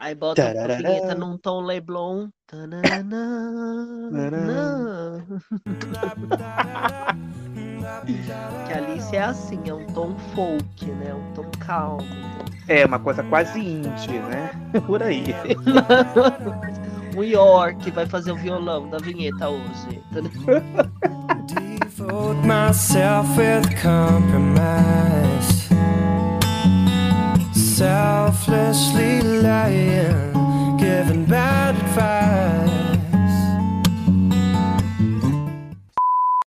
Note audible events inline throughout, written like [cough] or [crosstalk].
Aí bota a vinheta num tom Leblon. Tananã, que a Alice é assim, é um tom folk, né? Um tom calmo. É uma coisa quase indie, né? [laughs] Por aí. O [laughs] York vai fazer o violão da vinheta hoje. Devote myself with compromise. Selflessly lying, giving bad advice.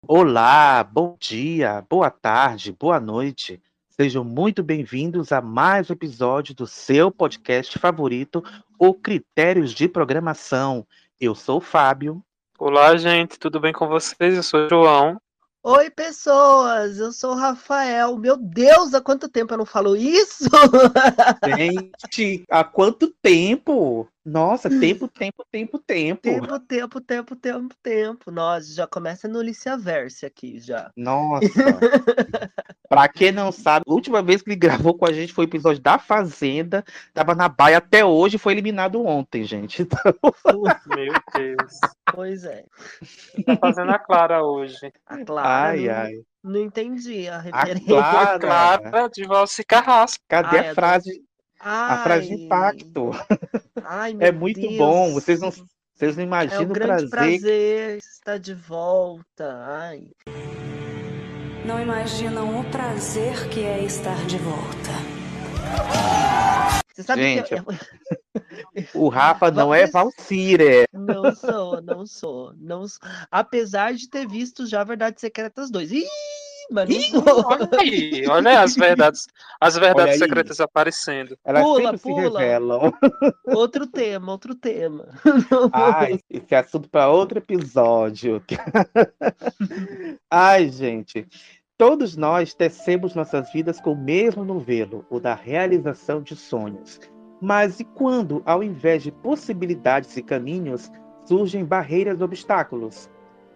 Olá, bom dia, boa tarde, boa noite. Sejam muito bem-vindos a mais um episódio do seu podcast favorito, o Critérios de Programação. Eu sou o Fábio. Olá, gente, tudo bem com vocês? Eu sou o João. Oi, pessoas! Eu sou o Rafael. Meu Deus, há quanto tempo eu não falo isso? [laughs] Gente, há quanto tempo? Nossa, [laughs] tempo, tempo, tempo, tempo. tempo, tempo, tempo, tempo, tempo. Nós já começa no Liciaverse aqui já. Nossa. [laughs] pra quem não sabe, a última vez que ele gravou com a gente foi o episódio da Fazenda. Tava na baia até hoje, foi eliminado ontem, gente. [laughs] Então, Meu Deus. Pois é. Tá fazendo a Clara hoje. A Clara. ai, não, ai. não entendi a A referência. Clara. A Clara de Valse Carrasco. Cadê Ai, a frase? A frase de Ai, impacto. Ai, meu É muito Deus. bom. Vocês não, vocês não É imaginam um o grande prazer. prazer estar de volta. Ai. Não imaginam o prazer que é estar de volta. Você sabe Gente, que eu, O Rafa [laughs] não é Vamos- Valcíria. Não sou, não sou, não sou. Apesar de ter visto já Verdades Secretas 2. Ih, não sou. Olha aí, olha as verdades, as verdades secretas aparecendo. Elas Pula, sempre se pula. revelam. Outro tema, outro tema. Ai, esse é assunto para outro episódio. Ai, gente. Todos nós tecemos nossas vidas com o mesmo novelo, o da realização de sonhos. Mas e quando, ao invés de possibilidades e caminhos, surgem barreiras e obstáculos?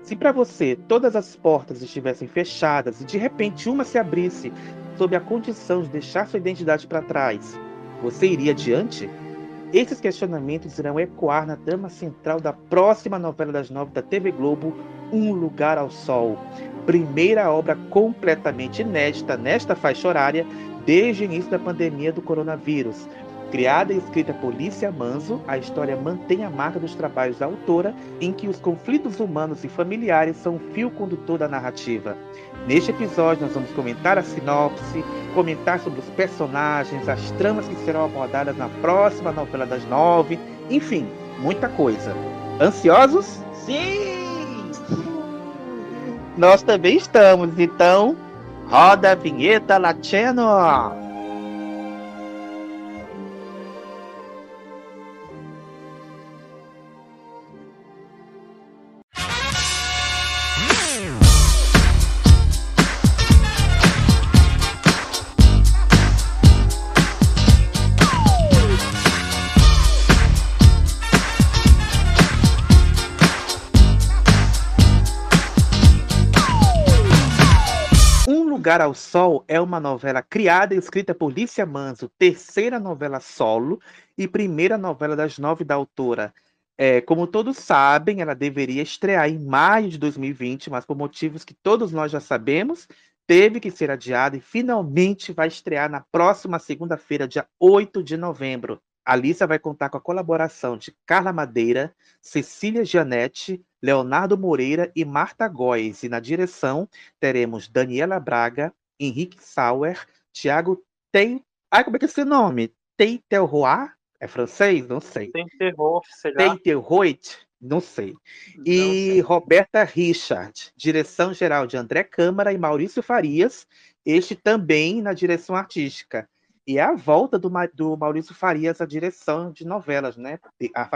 Se para você todas as portas estivessem fechadas e de repente uma se abrisse, sob a condição de deixar sua identidade para trás, você iria adiante? Esses questionamentos irão ecoar na trama central da próxima novela das nove da TV Globo, Um Lugar ao Sol. Primeira obra completamente inédita nesta faixa horária desde o início da pandemia do coronavírus. Criada e escrita por Lícia Manzo, a história mantém a marca dos trabalhos da autora, em que os conflitos humanos e familiares são o fio condutor da narrativa. Neste episódio, nós vamos comentar a sinopse, comentar sobre os personagens, as tramas que serão abordadas na próxima novela das nove, enfim, muita coisa. Ansiosos? Sim! Nós também estamos, então roda a vinheta latino! Lugar ao Sol é uma novela criada e escrita por Lícia Manzo, terceira novela solo e primeira novela das nove da autora. É, como todos sabem, ela deveria estrear em maio de 2020, mas por motivos que todos nós já sabemos, teve que ser adiada e finalmente vai estrear na próxima segunda-feira, dia 8 de novembro. A Lícia vai contar com a colaboração de Carla Madeira, Cecília Gianetti, Leonardo Moreira e Marta Góes. E na direção teremos Daniela Braga, Henrique Sauer, Thiago Tem. Ai, como é que é esse nome? Teitelroy? É francês? Não sei. Tem terror, sei. Teitelroit? Não sei. Não E. Roberta Richard, direção geral de André Câmara e Maurício Farias, este também na direção artística. E é a volta do, do Maurício Farias à direção de novelas, né? Há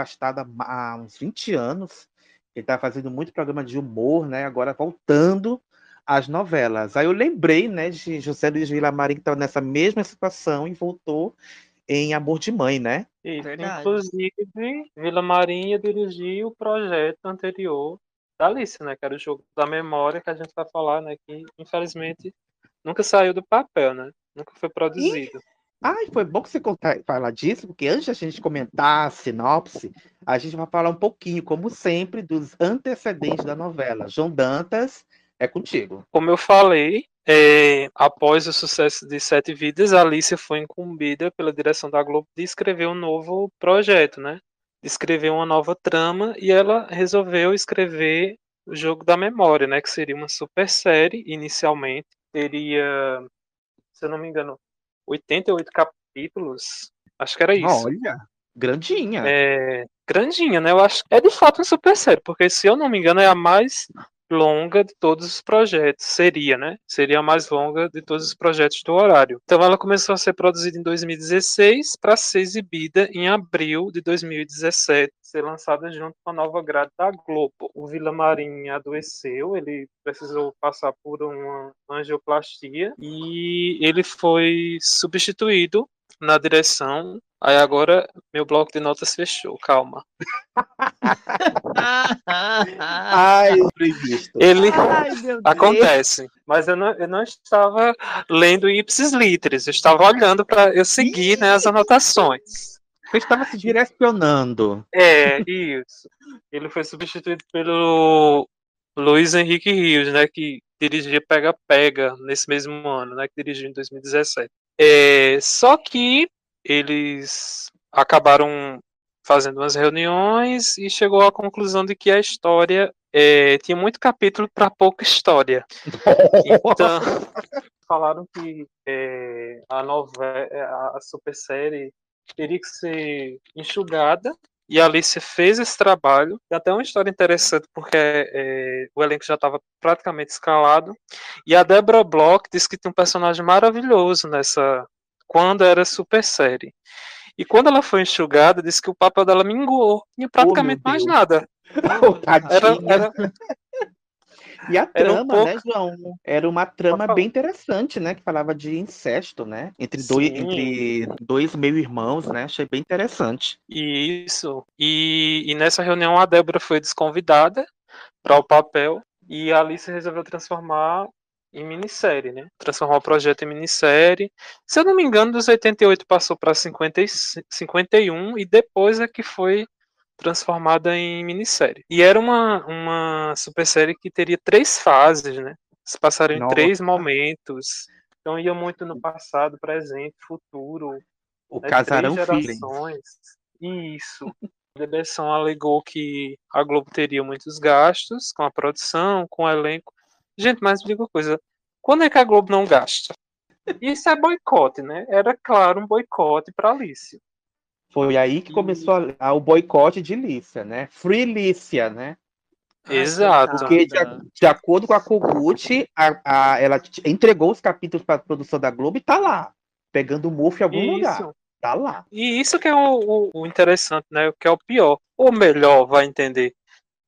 há uns 20 anos. Ele está fazendo muito programa de humor, né? Agora voltando às novelas. Aí eu lembrei, né, de José Luiz Vilamarim, que estava nessa mesma situação e voltou em Amor de Mãe, né? Isso. Verdade. Inclusive, Vila Marinha dirigiu o projeto anterior da Alice, né? Que era o jogo da memória que a gente vai falar, né? Que infelizmente nunca saiu do papel, né? Nunca foi produzido. Ai, foi bom que você contar, falar disso, porque antes da gente comentar a sinopse, a gente vai falar um pouquinho, como sempre, dos antecedentes da novela. João Dantas, é contigo. Como eu falei, é, após o sucesso de Sete Vidas, a Alicia foi incumbida pela direção da Globo de escrever um novo projeto, né? De escrever uma nova trama, e ela resolveu escrever o Jogo da Memória, né? Que seria uma super série, inicialmente. Teria, se eu não me engano, 88 capítulos. Acho que era isso. Olha, grandinha. É, grandinha, né? Eu acho é de fato uma super série, porque se eu não me engano é a mais longa de todos os projetos. Seria, né? Seria a mais longa de todos os projetos do horário. Então ela começou a ser produzida em 2016 para ser exibida em abril de 2017, ser lançada junto com a nova grade da Globo. O Vila Marinho adoeceu, ele precisou passar por uma angioplastia e ele foi substituído na direção. Aí agora meu bloco de notas fechou, calma. Ai. [laughs] Ele Ai, acontece, mas eu não, eu não estava lendo ipsis literis, eu estava olhando para eu seguir né, as anotações. Você estava se direcionando. É, isso. Ele foi substituído pelo Luiz Henrique Rios, né, que dirigia Pega Pega nesse mesmo ano, né, que dirigiu em 2017. É, só que eles acabaram fazendo umas reuniões e chegou à conclusão de que a história é, tinha muito capítulo para pouca história. Então, [laughs] falaram que é, a novela, a super série teria que ser enxugada. E a Alice fez esse trabalho. Tem até uma história interessante, porque é, o elenco já estava praticamente escalado. E a Deborah Bloch disse que tem um personagem maravilhoso nessa. Quando era super série. E quando ela foi enxugada, disse que o papel dela minguou. Tinha praticamente mais Deus. nada. [laughs] Era, era, E a Era um trama, pouco- né, João? Era uma trama bem interessante, né? Que falava de incesto, né? Entre dois, entre dois meio-irmãos, né? Achei bem interessante. Isso. E, e nessa reunião a Débora foi desconvidada para o papel e a Alice resolveu transformar em minissérie, né? Transformar o projeto em minissérie. Se eu não me engano, dos 88 passou para 51 e depois é que foi transformada em minissérie. E era uma, uma super série que teria três fases, né? Se passaram em três momentos. Então ia muito no passado, presente, futuro. O né, Casarão três gerações. Isso. A direção alegou que a Globo teria muitos gastos com a produção, com o elenco. Gente, mas me diga uma coisa: quando é que a Globo não gasta? Isso é boicote, né? Era claro um boicote para Alice. Foi aí que começou a- a- o boicote de Lícia, né? Free Lícia, né? Ai, Exato. Porque de, de acordo com a Kogut, a, a- ela entregou os capítulos para a produção da Globo e tá lá, pegando mofo em algum lugar. Isso. Tá lá. E isso que é o, o- o interessante, né? O que é o pior. Ou melhor, vai entender.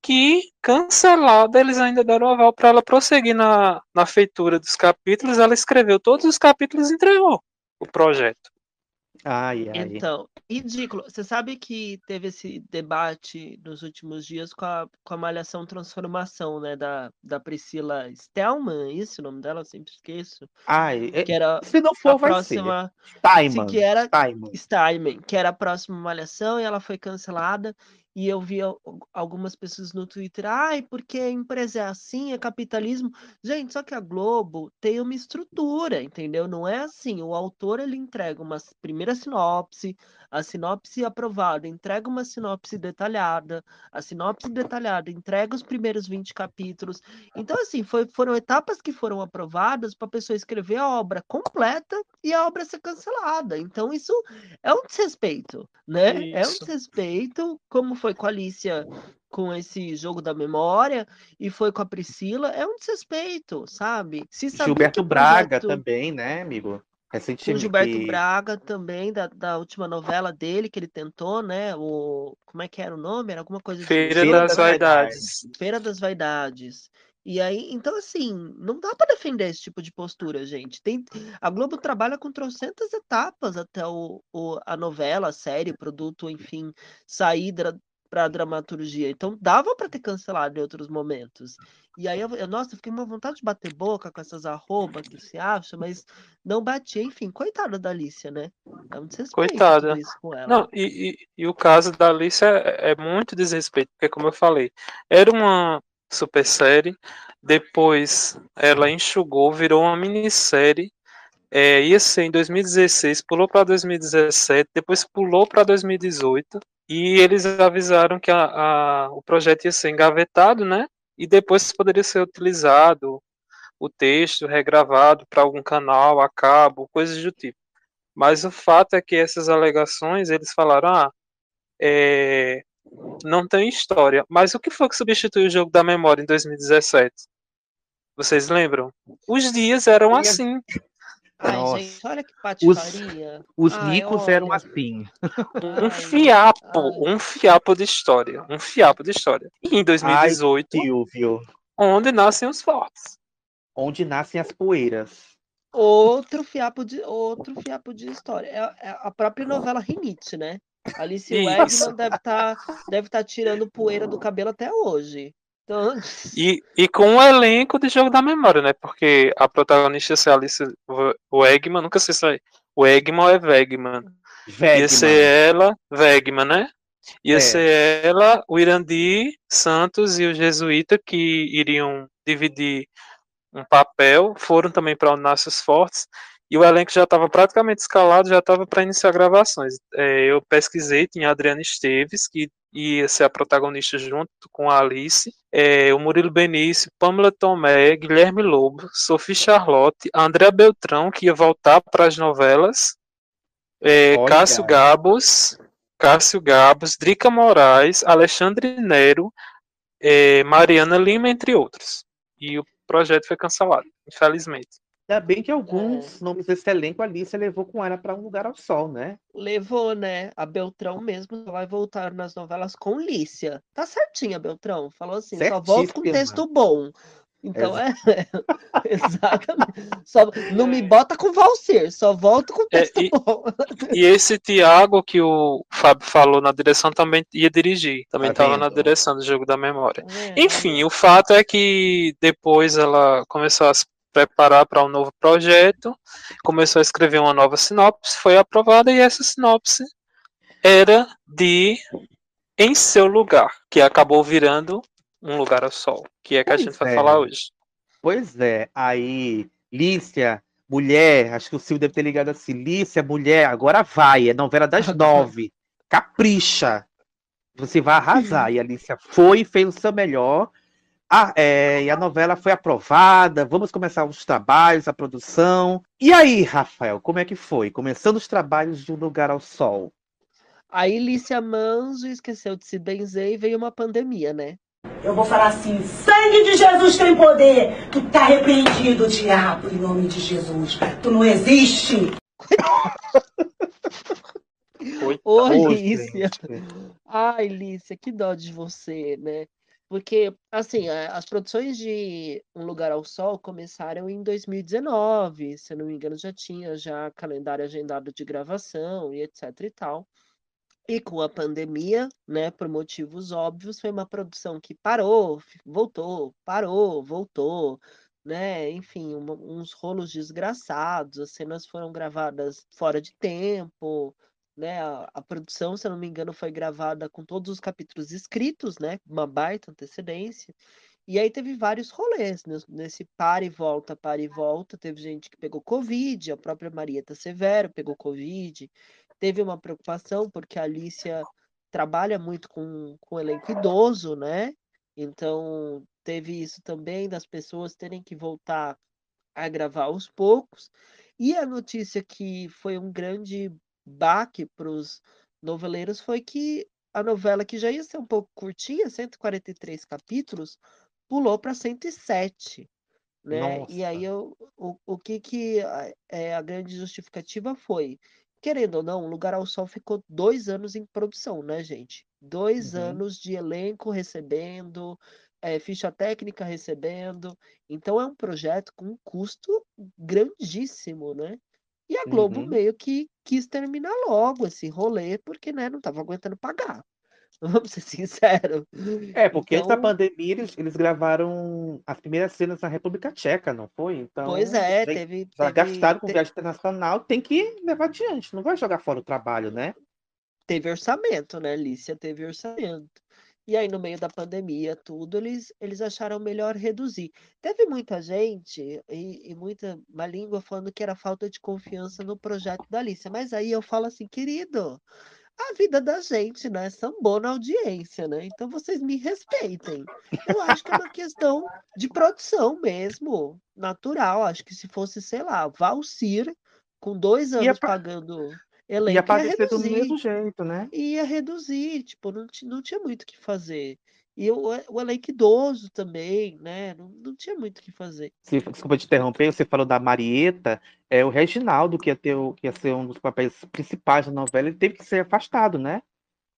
Que cancelada eles ainda deram aval para ela prosseguir na, na feitura dos capítulos. Ela escreveu todos os capítulos e entregou o projeto. Ai, ai. Então, ridículo. Você sabe que teve esse debate nos últimos dias com a, com a Malhação Transformação, né? Da, da Priscila Stelman, é isso o nome dela? Eu sempre esqueço. Ai, é- Que era se não a for, vai próxima. ser. Que era Timon. Steinman, que era a próxima Malhação, e ela foi cancelada. E eu vi al- algumas pessoas no Twitter, ai, porque a empresa é assim, é capitalismo. Gente, só que a Globo tem uma estrutura, entendeu? Não é assim. O autor ele entrega uma primeira sinopse, a sinopse aprovada entrega uma sinopse detalhada, a sinopse detalhada entrega os primeiros 20 capítulos. Então, assim, foi- foram etapas que foram aprovadas para a pessoa escrever a obra completa e a obra ser cancelada. Então, isso é um desrespeito, né? É um Isso. desrespeito, como foi com a Alicia com esse jogo da memória e foi com a Priscila, é um desrespeito, sabe? Se Gilberto o Braga projeto- também, né, amigo? Recentemente. o Gilberto que- Braga também, da, da última novela dele, que ele tentou, né? O, como é que era o nome? Era alguma coisa de Feira Feira das das Vaidades. Feira das Vaidades. E aí, então assim, não dá para defender esse tipo de postura, gente. Tem, a Globo trabalha com trocentas etapas até o, o- a novela, a série, o produto, enfim, sair da, para dramaturgia. Então dava para ter cancelado em outros momentos. E aí, eu, eu, nossa, eu fiquei com uma vontade de bater boca com essas arrobas que se acha, mas não bati. Enfim, coitada da Alicia, né? É um coitada. Não, e, e, e, o caso da Alicia é, é muito desrespeito, porque, como eu falei, era uma super série, depois ela enxugou, virou uma minissérie. É, ia ser em 2016, pulou para 2017, depois pulou para 2018 e eles avisaram que a, a, o projeto ia ser engavetado, né? E depois poderia ser utilizado o texto regravado para algum canal, a cabo, coisas do tipo. Mas o fato é que essas alegações, eles falaram, ah, é, não tem história. Mas o que foi que substituiu o jogo da memória em 2017? Vocês lembram? Os dias eram assim. Ai, Nossa. gente, olha que patifaria. Os, os Ai, ricos olha. eram assim. Um Ai, fiapo, Ai. um fiapo de história. Um fiapo de história. E em 2018, Silvio. onde nascem os fortes. Onde nascem as poeiras. Outro fiapo de, outro fiapo de história. É, é a própria novela Rinite, né? Alice Wegman deve estar tá, deve tá tirando poeira do cabelo até hoje. E, e com o elenco de jogo da memória, né? Porque a protagonista é a Alice Wegman, nunca sei se é o Wegman ou é Wegman. Wegman. Ia ser ela, Wegman, né? Ia é. ser ela, o Irandi Santos e o Jesuíta que iriam dividir um papel, foram também para o Nasce Fortes e o elenco já estava praticamente escalado, já estava para iniciar gravações. É, eu pesquisei, tinha a Adriana Esteves, que ia ser a protagonista junto com a Alice, é, o Murilo Benício, Pamela Tomé, Guilherme Lobo, Sophie Charlotte, André Beltrão, que ia voltar para as novelas, é, Cássio Gabos, Cássio Gabos, Drica Moraes, Alexandre Nero, é, Mariana Lima, entre outros. E o projeto foi cancelado, infelizmente. Ainda bem que alguns é. nomes desse elenco ali você levou com ela para um lugar ao sol, né? Levou, né? A Beltrão mesmo vai voltar nas novelas com Lícia. Tá certinha, Beltrão. Falou assim: só volto com texto bom. Então é. [laughs] Exatamente. Só, não me bota com Valser, só volto com texto é, e, bom. E esse Tiago que o Fábio falou na direção também ia dirigir. Também estava tá na direção do jogo da memória. É, Enfim, o fato é que depois ela começou a preparar para um novo projeto, começou a escrever uma nova sinopse, foi aprovada e essa sinopse era de Em Seu Lugar, que acabou virando Um Lugar ao Sol, que é que pois a gente vai é. falar hoje. Pois é, aí Lícia, mulher, acho que o Silvio deve ter ligado assim, Lícia, mulher, agora vai, é novela das [laughs] nove, capricha, você vai arrasar. E a Lícia foi, fez o seu melhor, ah, é, e a novela foi aprovada, vamos começar os trabalhos, a produção. E aí, Rafael, como é que foi? Começando os trabalhos de Um Lugar ao Sol. Aí Lícia Manso esqueceu de se benzer e veio uma pandemia, né? Eu vou falar assim: sangue de Jesus tem poder. Tu tá repreendido, diabo, em nome de Jesus. Tu não existe. Ô, Lícia. Ai, Lícia, que dó de você, né? Porque, assim, as produções de Um Lugar ao Sol começaram em 2019, se eu não me engano, já tinha já calendário agendado de gravação e etc e tal. E com a pandemia, né, por motivos óbvios, foi uma produção que parou, voltou, parou, voltou, né? Enfim, um, uns rolos desgraçados, as cenas foram gravadas fora de tempo, né? A, a, produção, se eu não me engano, foi gravada com todos os capítulos escritos, né? Uma baita antecedência. E aí teve vários rolês né? nesse para e volta, para e volta. Teve gente que pegou Covid, a própria Marieta Severo pegou Covid. Teve uma preocupação, porque a Alicia trabalha muito com, com elenco idoso, né? Então teve isso também das pessoas terem que voltar a gravar aos poucos. E a notícia que foi um grande baque para os noveleiros foi que a novela, que já ia ser um pouco curtinha, 143 capítulos, pulou para 107. Né? E aí eu, o, o que, que é, a grande justificativa foi, querendo ou não, o Lugar ao Sol ficou dois anos em produção, né, gente? Dois uhum. anos de elenco recebendo, é, ficha técnica recebendo. Então é um projeto com um custo grandíssimo, né? E a Globo uhum. meio que quis terminar logo esse rolê, porque né, não estava aguentando pagar. [laughs] Vamos ser sinceros. É, porque antes da Então- pandemia eles, eles gravaram as primeiras cenas na República Tcheca, não foi? Então, Pois é, já- teve. já teve, gastaram com te- viagem internacional, tem que levar adiante, não vai jogar fora o trabalho, né? teve orçamento, né? Lícia teve orçamento. E aí, no meio da pandemia, tudo, eles, eles acharam melhor reduzir. Teve muita gente e, e muita má língua falando que era falta de confiança no projeto da Lícia. Mas aí eu falo assim, querido, a vida da gente, né? Sambou na audiência, né? Então vocês me respeitem. Eu acho que é uma questão de produção mesmo, natural. Acho que se fosse, sei lá, Valcir, com dois anos pa- pagando elenco, ia aparecer do reduzir mesmo jeito, né? ia reduzir, tipo, não, não tinha muito o que fazer. E o, o elenco idoso também, né? Não, não tinha muito o que fazer. Se, desculpa te interromper, você falou da Marieta, é o Reginaldo, que ia, ter, que ia ser um dos papéis principais da novela, ele teve que ser afastado, né?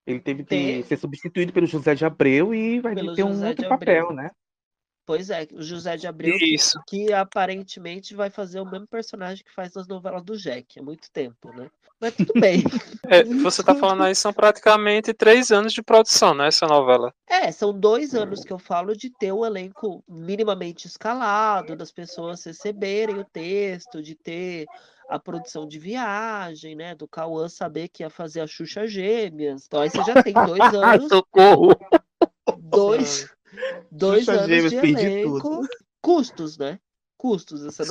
Ele teve que Teve. ser substituído pelo José de Abreu e vai Pelo ter um José outro papel, né? Pois é, o José de Abreu, que, Isso. que aparentemente vai fazer o mesmo personagem que faz nas novelas do Jack há muito tempo, né? Mas tudo bem. [laughs] É, você tá falando aí, são praticamente três anos de produção, né? Essa novela. É, são dois anos que eu falo de ter o elenco minimamente escalado, das pessoas receberem o texto, de ter a produção de viagem, né? Do Cauã saber que ia fazer a Xuxa Gêmeas. Então aí você já tem dois [laughs] anos, Socorro! dois, dois anos Gêmeas, de elenco. Custos, né? Custos, essa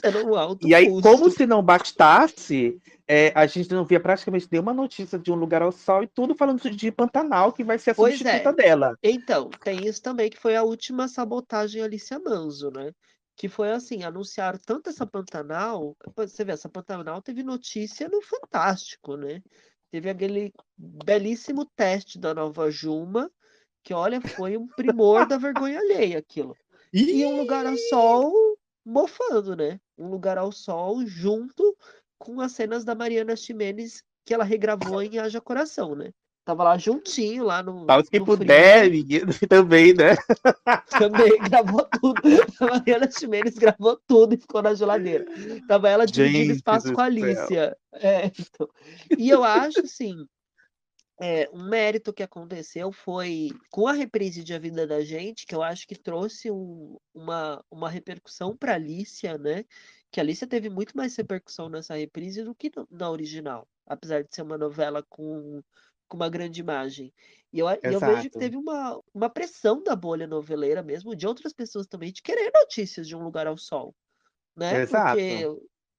tendo [laughs] um alto E aí, custo. como se não bastasse, é, a gente não via praticamente nenhuma notícia de um lugar ao sol e tudo falando de Pantanal, que vai ser a Pois substituta é. dela. Então, tem isso também, que foi a última sabotagem Alicia Manso, né? Que foi assim, anunciaram tanto essa Pantanal, você vê, essa Pantanal teve notícia no Fantástico, né? Teve aquele belíssimo teste da Nova Juma, que olha, foi um primor da vergonha alheia aquilo. E um lugar ao sol mofando, né? Um lugar ao sol junto com as cenas da Mariana Ximenes que ela regravou em Haja Coração, né? Tava lá juntinho, lá no. Tal que no frio. puder, menino, [laughs] também, né? Também gravou tudo. A Mariana Ximenes gravou tudo e ficou na geladeira. Tava ela dividindo Gente espaço com a. Alicia. É, então. E eu acho, assim, é, um mérito que aconteceu foi com a reprise de A Vida da Gente, que eu acho que trouxe um- uma, uma repercussão para Alicia, né? Que a Alicia teve muito mais repercussão nessa reprise do que no- na original, apesar de ser uma novela com, com uma grande imagem. E eu, eu vejo que teve uma, uma pressão da bolha noveleira mesmo, de outras pessoas também, de querer notícias de Um Lugar ao Sol, né? Exato. Porque.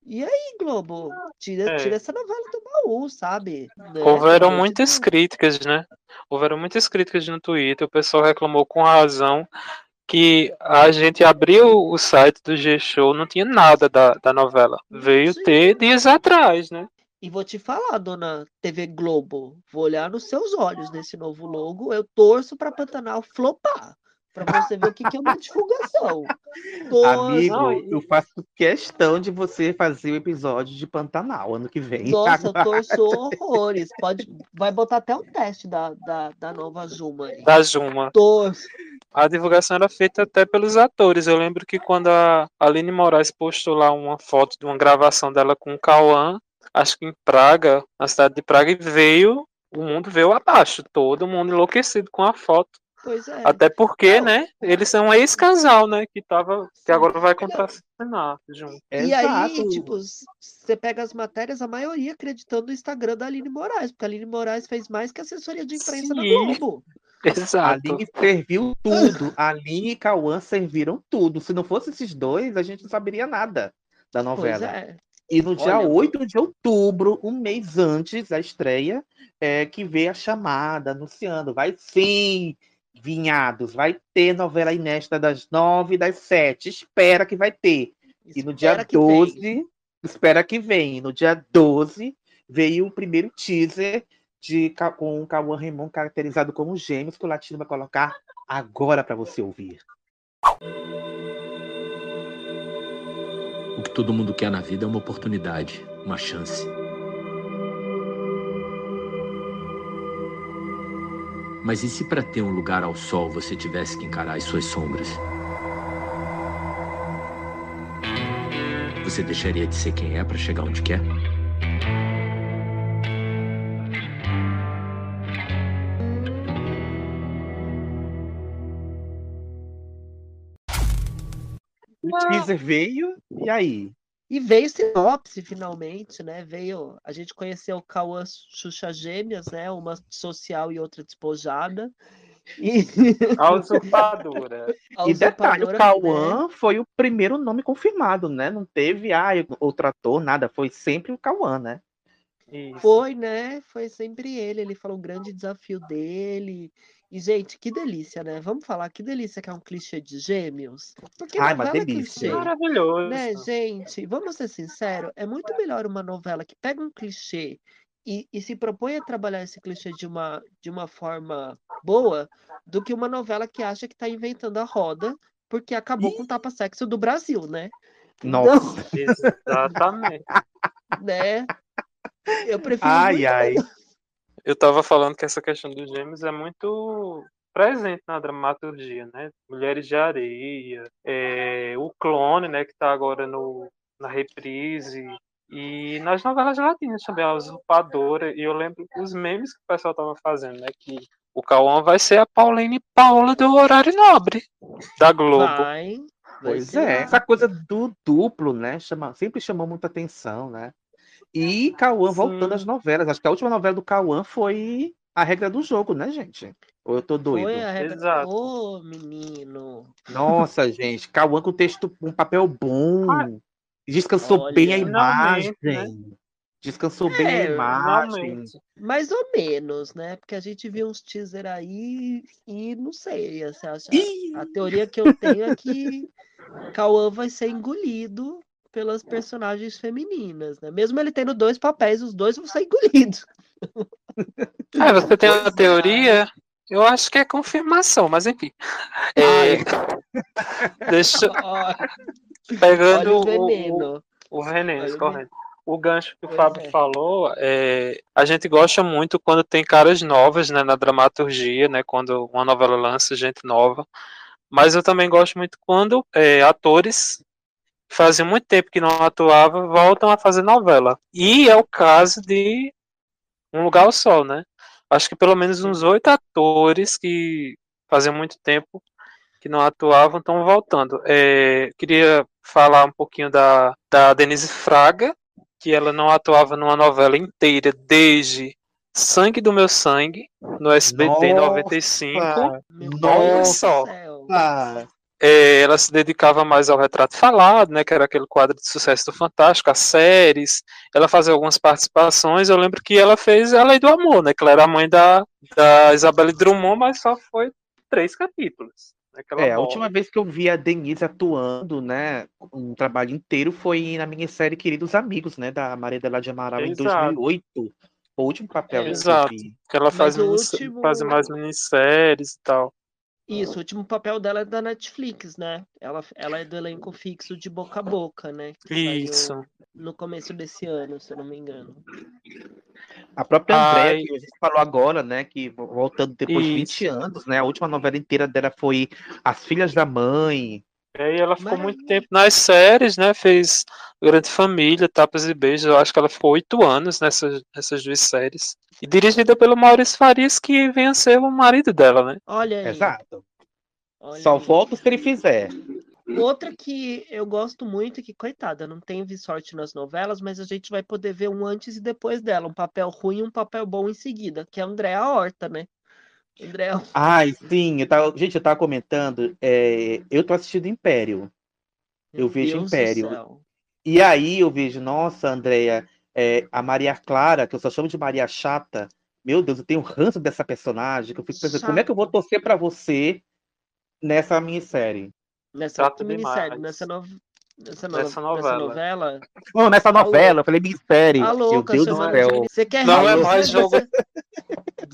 E aí, Globo? Tira, É. tira essa novela do baú, sabe? Né? Houveram de muitas críticas, né? Houveram muitas críticas no Twitter, o pessoal reclamou com razão que a gente abriu o site do G-Show, não tinha nada da, da novela. Veio Sim. ter dias atrás, né? E vou te falar, dona TV Globo, vou olhar nos seus olhos nesse novo logo. Eu torço para Pantanal flopar. Para você ver o que, que é uma divulgação. [laughs] Amigo, Não, eu faço questão de você fazer o episódio de Pantanal ano que vem. Nossa, eu torço [laughs] horrores. Pode, vai botar até um teste da, da, da nova Zuma aí. Da Juma. Torço. A divulgação era feita até pelos atores. Eu lembro que quando a Aline Moraes postou lá uma foto de uma gravação dela com o Cauã, acho que em Praga, na cidade de Praga, e veio, o mundo veio abaixo, todo mundo enlouquecido com a foto. Pois é. Até porque, Não. né, eles são um ex-casal, né, que tava, que agora vai contracenar junto. E aí, Exato. tipo, s- você pega as matérias, a maioria acreditando no Instagram da Aline Moraes, porque a Aline Moraes fez mais que assessoria de imprensa da Sim. Globo. A [laughs] Exato. Aline serviu tudo. A [laughs] Aline e Cauã serviram tudo. Se não fosse esses dois, a gente não saberia nada da Pois novela. é. E no dia Olha, 8 de outubro, um mês antes da estreia, é, que veio a chamada anunciando, vai sim, vinhados, vai ter novela inédita das 9 e das 7. Espera que vai ter. E no dia Espera que vem. 12, espera que vem. No dia 12, veio o primeiro teaser de, com o Cauã Raymond caracterizado como gêmeos, que o Latino vai colocar agora para você ouvir. O que todo mundo quer na vida é uma oportunidade, uma chance. Mas e se para ter um lugar ao sol você tivesse que encarar as suas sombras? Você deixaria de ser quem é para chegar onde quer? O teaser veio, e aí? E veio sinopse, finalmente, né? Veio. A gente conheceu o Cauã Xuxa Gêmeas, né? Uma social e outra despojada. E A usurpadora. [laughs] a e detalhe, o Cauã né? foi o primeiro nome confirmado, né? Não teve ah, outro ator, nada. Foi sempre o Cauã, né? Isso. Foi, né? Foi sempre ele. Ele falou o grande desafio dele. E, gente, que delícia, né? Vamos falar que delícia que é um clichê de gêmeos. Porque Ai, uma novela é delícia. clichê. Maravilhoso. Né, gente? Vamos ser sinceros, é muito melhor uma novela que pega um clichê e, e se propõe a trabalhar esse clichê de uma, de uma forma boa do que uma novela que acha que está inventando a roda porque acabou com o tapa-sexo do Brasil, né? Nossa. Exatamente. [laughs] Né? Eu prefiro Ai, muito ai. Eu tava falando que essa questão dos gêmeos é muito presente na dramaturgia, né? Mulheres de Areia, é, o Clone, né, que tá agora no, na reprise, e nas novelas latinas também, a Usurpadora, e eu lembro os memes que o pessoal tava fazendo, né, que o Cauã vai ser a Pauline Paula do Horário Nobre, da Globo. Vai, vai Pois é, essa coisa do duplo, né? Chama, sempre chamou muita atenção, né? E Cauã voltando às novelas. Acho que a última novela do Cauã foi A Regra do Jogo, né, gente? Ou eu tô doido? Foi a regra... Exato. Ô, menino. Nossa, gente, Cauã com texto, um papel bom. Descansou Olha, bem a imagem. finalmente, né? Descansou bem a É, imagem. Finalmente. Mais ou menos, né? Porque a gente viu uns teaser aí e não sei. Assim, Ih! a teoria que eu tenho é que Cauã vai ser engolido pelas personagens femininas, né? Mesmo ele tendo dois papéis, os dois vão ser engolidos. Ah, você tem uma é. teoria? Eu acho que é confirmação, mas enfim. É, deixa, [laughs] pegando Olha o o- o, veneno. O veneno, correto. O gancho que o Pois Fábio é. falou, é, a gente gosta muito quando tem caras novas né, na dramaturgia, né, quando uma novela lança gente nova. Mas eu também gosto muito quando é, atores fazem muito tempo que não atuavam voltam a fazer novela. E é o caso de Um Lugar ao Sol, né? Acho que pelo menos uns oito atores que faziam muito tempo que não atuavam estão voltando. É, queria falar um pouquinho da, da Denise Fraga, que ela não atuava numa novela inteira desde Sangue do Meu Sangue, no SBT Nossa! 95. Meu Olha É, ela se dedicava mais ao retrato falado, né, que era aquele quadro de sucesso do Fantástico, as séries. Ela fazia algumas participações. Eu lembro que ela fez A Lei do Amor, né, que ela era a mãe da, da Isabelle Drummond, mas só foi três capítulos. né, É, a última vez que eu vi a Denise atuando, né, um trabalho inteiro foi na minissérie Queridos Amigos, né, da Maria de de Amaral em Exato. 2008. Foi o último papel É. Exato. Que ela faz, último- faz mais minisséries e tal. Isso, o último papel dela é da Netflix, né? Ela, ela é do elenco fixo de Boca a Boca, né? que Isso. No começo desse ano, se eu não me engano. A própria Andréa, Ai. que a gente falou agora, né, que voltando depois de 20 Isso. anos, né, a última novela inteira dela foi As Filhas da Mãe. E aí ela ficou Mas- muito tempo nas séries, né? Fez Grande Família, Tapas e Beijos. Eu acho que ela ficou oito anos nessas, nessas duas séries. E dirigida pelo Maurício Farias, que vem a ser o marido dela, né? Olha aí. Exato. olha Só aí. volta se ele fizer. Outra que eu gosto muito, que coitada, não teve sorte nas novelas, mas a gente vai poder ver um antes e depois dela, um papel ruim e um papel bom em seguida, que é a Andréa Horta, né? Andréa Ai, sim, eu tava, gente, eu tava comentando, é, eu tô assistindo Império. Eu Meu vejo Deus do Império. E aí eu vejo, nossa, Andréia, é, a Maria Clara, que eu só chamo de Maria Chata, meu Deus, eu tenho ranço dessa personagem, que eu fico pensando, como é que eu vou Chata. torcer pra você nessa minissérie? Nessa Chato minissérie, demais. nessa, no... nessa, no- Nessa nessa novela. novela. Não, nessa novela, eu falei minissérie. A Meu Deus do céu. Você quer Não é mais jogo- você-